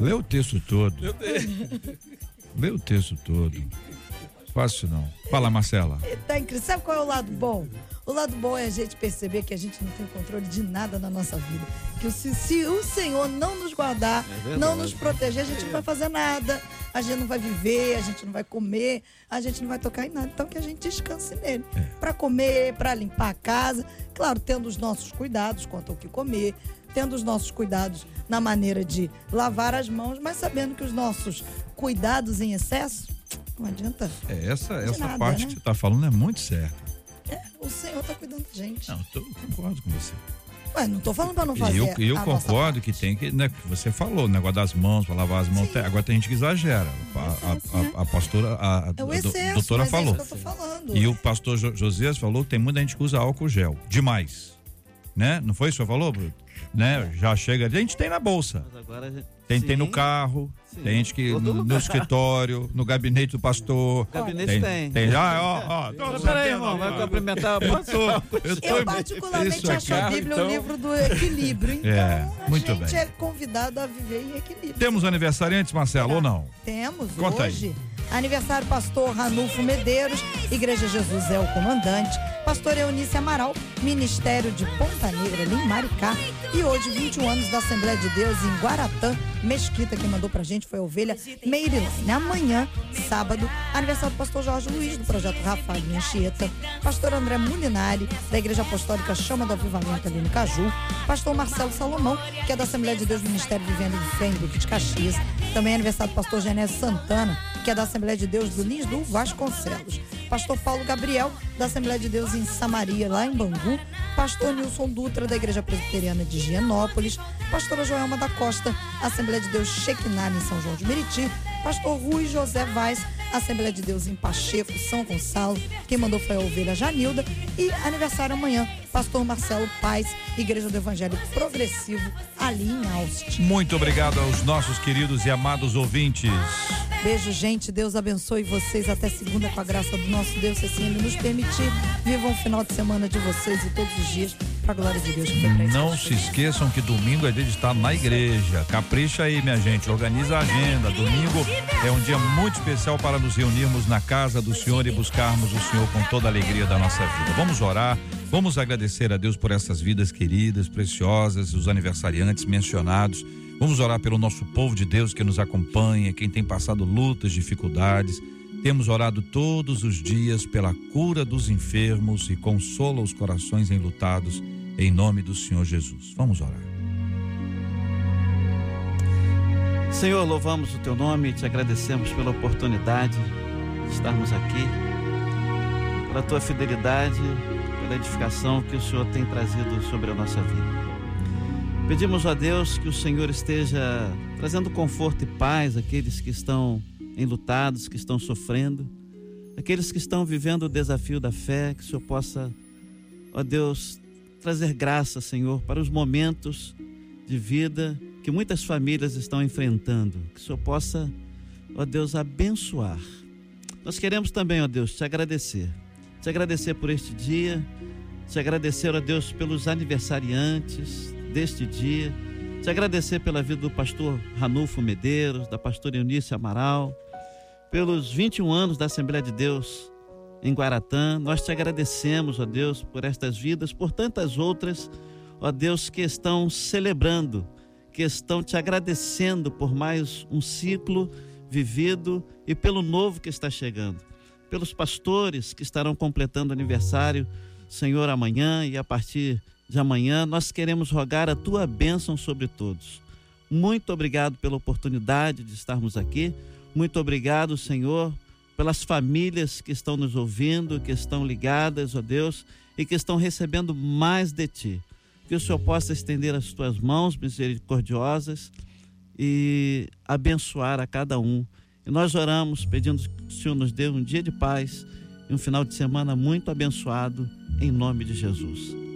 Lê o texto todo. Lê o texto todo. Fácil não. Fala, Marcela. Tá incrível. Sabe qual é o lado bom? O lado bom é a gente perceber que a gente não tem controle de nada na nossa vida. Que se, se o Senhor não nos guardar, é não nos proteger, a gente não vai fazer nada. A gente não vai viver, a gente não vai comer, a gente não vai tocar em nada. Então que a gente descanse nele. É. Para comer, para limpar a casa. Claro, tendo os nossos cuidados quanto ao que comer, tendo os nossos cuidados na maneira de lavar as mãos, mas sabendo que os nossos cuidados em excesso não adianta. É, essa essa nada, parte né? que você está falando é muito certa. É, o Senhor está cuidando da gente. Não, eu concordo com você. Ué, não estou falando para não fazer. Eu, eu concordo que tem que, né? Que você falou, o negócio das mãos, para lavar as mãos. Agora tem gente que exagera. A, a, a, né? a pastora, a, é excesso, doutora falou. É e o pastor Josias falou que tem muita gente que usa álcool gel. Demais. Né? Não foi isso que você falou, Bruno? Né? Já chega. A gente tem na bolsa. Mas agora a gente tem, tem no carro, Sim. tem gente que no, no, escritório, no gabinete do pastor. Gabinete tem. Tem, tem já, ó, ó. Então, peraí, irmão, vai cumprimentar o pastor. Eu, tô, eu particularmente acho a Bíblia então... o livro do equilíbrio. Então, é, muito a gente bem. é convidado a viver em equilíbrio. Temos aniversariantes, Marcelo, ou não? Temos, Conta hoje. Aí. Aniversário pastor Ranulfo Medeiros, Igreja Jesus é o comandante. Pastor Eunice Amaral, Ministério de Ponta Negra, em Maricá. E hoje, 21 anos da Assembleia de Deus em Guaratã, Mesquita. Quem mandou pra gente foi a ovelha Meirilane. Amanhã, sábado, aniversário do pastor Jorge Luiz, do projeto Rafael Anchieta. Pastor André Mulinari, da Igreja Apostólica Chama do Avivamento ali no Caju. Pastor Marcelo Salomão, que é da Assembleia de Deus Ministério Vivendo em Fé, em Duque de Caxias. Também é aniversário do pastor Genésio Santana, que é da Assembleia de Deus do Lins do Vasconcelos. Pastor Paulo Gabriel, da Assembleia de Deus em Samaria, lá em Bangu. Pastor Nilson Dutra, da Igreja Presbiteriana de Gianópolis. Pastora Joelma da Costa, Assembleia de Deus Shekinah, em São João de Meriti. Pastor Rui José Vaz, Assembleia de Deus em Pacheco, São Gonçalo. Quem mandou foi a ovelha Janilda. E aniversário amanhã, Pastor Marcelo Paz, Igreja do Evangelho Progressivo, ali em Austin. Muito obrigado aos nossos queridos e amados ouvintes. Beijo, gente. Deus abençoe vocês até segunda com a graça do nosso Deus, se assim Ele nos permitir. Vivam o final de semana de vocês e todos os dias pra glória de Deus. Não se esqueçam que domingo é dia de estar na igreja. Capricha aí, minha gente. Organiza a agenda. Domingo é um dia muito especial para nos reunirmos na casa do Senhor e buscarmos o Senhor com toda a alegria da nossa vida. Vamos orar. Vamos agradecer a Deus por essas vidas queridas, preciosas, os aniversariantes mencionados. Vamos orar pelo nosso povo de Deus que nos acompanha, quem tem passado lutas, dificuldades. Temos orado todos os dias pela cura dos enfermos e consola os corações enlutados, em nome do Senhor Jesus. Vamos orar. Senhor, louvamos o teu nome e te agradecemos pela oportunidade de estarmos aqui, pela tua fidelidade, pela edificação que o Senhor tem trazido sobre a nossa vida. Pedimos a Deus que o Senhor esteja trazendo conforto e paz àqueles que estão enlutados, que estão sofrendo, aqueles que estão vivendo o desafio da fé, que o Senhor possa, ó Deus, trazer graça, Senhor, para os momentos de vida que muitas famílias estão enfrentando, que o Senhor possa, ó Deus, abençoar. Nós queremos também, ó Deus, te agradecer, te agradecer por este dia, te agradecer, ó Deus, pelos aniversariantes, deste dia. Te agradecer pela vida do pastor Ranulfo Medeiros, da pastora Eunice Amaral, pelos 21 anos da Assembleia de Deus em Guaratã. Nós te agradecemos, ó Deus, por estas vidas, por tantas outras, ó Deus, que estão celebrando, que estão te agradecendo por mais um ciclo vivido e pelo novo que está chegando. Pelos pastores que estarão completando aniversário, Senhor, amanhã e a partir de amanhã, nós queremos rogar a tua bênção sobre todos. Muito obrigado pela oportunidade de estarmos aqui. Muito obrigado, Senhor, pelas famílias que estão nos ouvindo, que estão ligadas, ó Deus, e que estão recebendo mais de ti. Que o Senhor possa estender as tuas mãos misericordiosas e abençoar a cada um. E nós oramos pedindo que o Senhor nos dê um dia de paz e um final de semana muito abençoado, em nome de Jesus.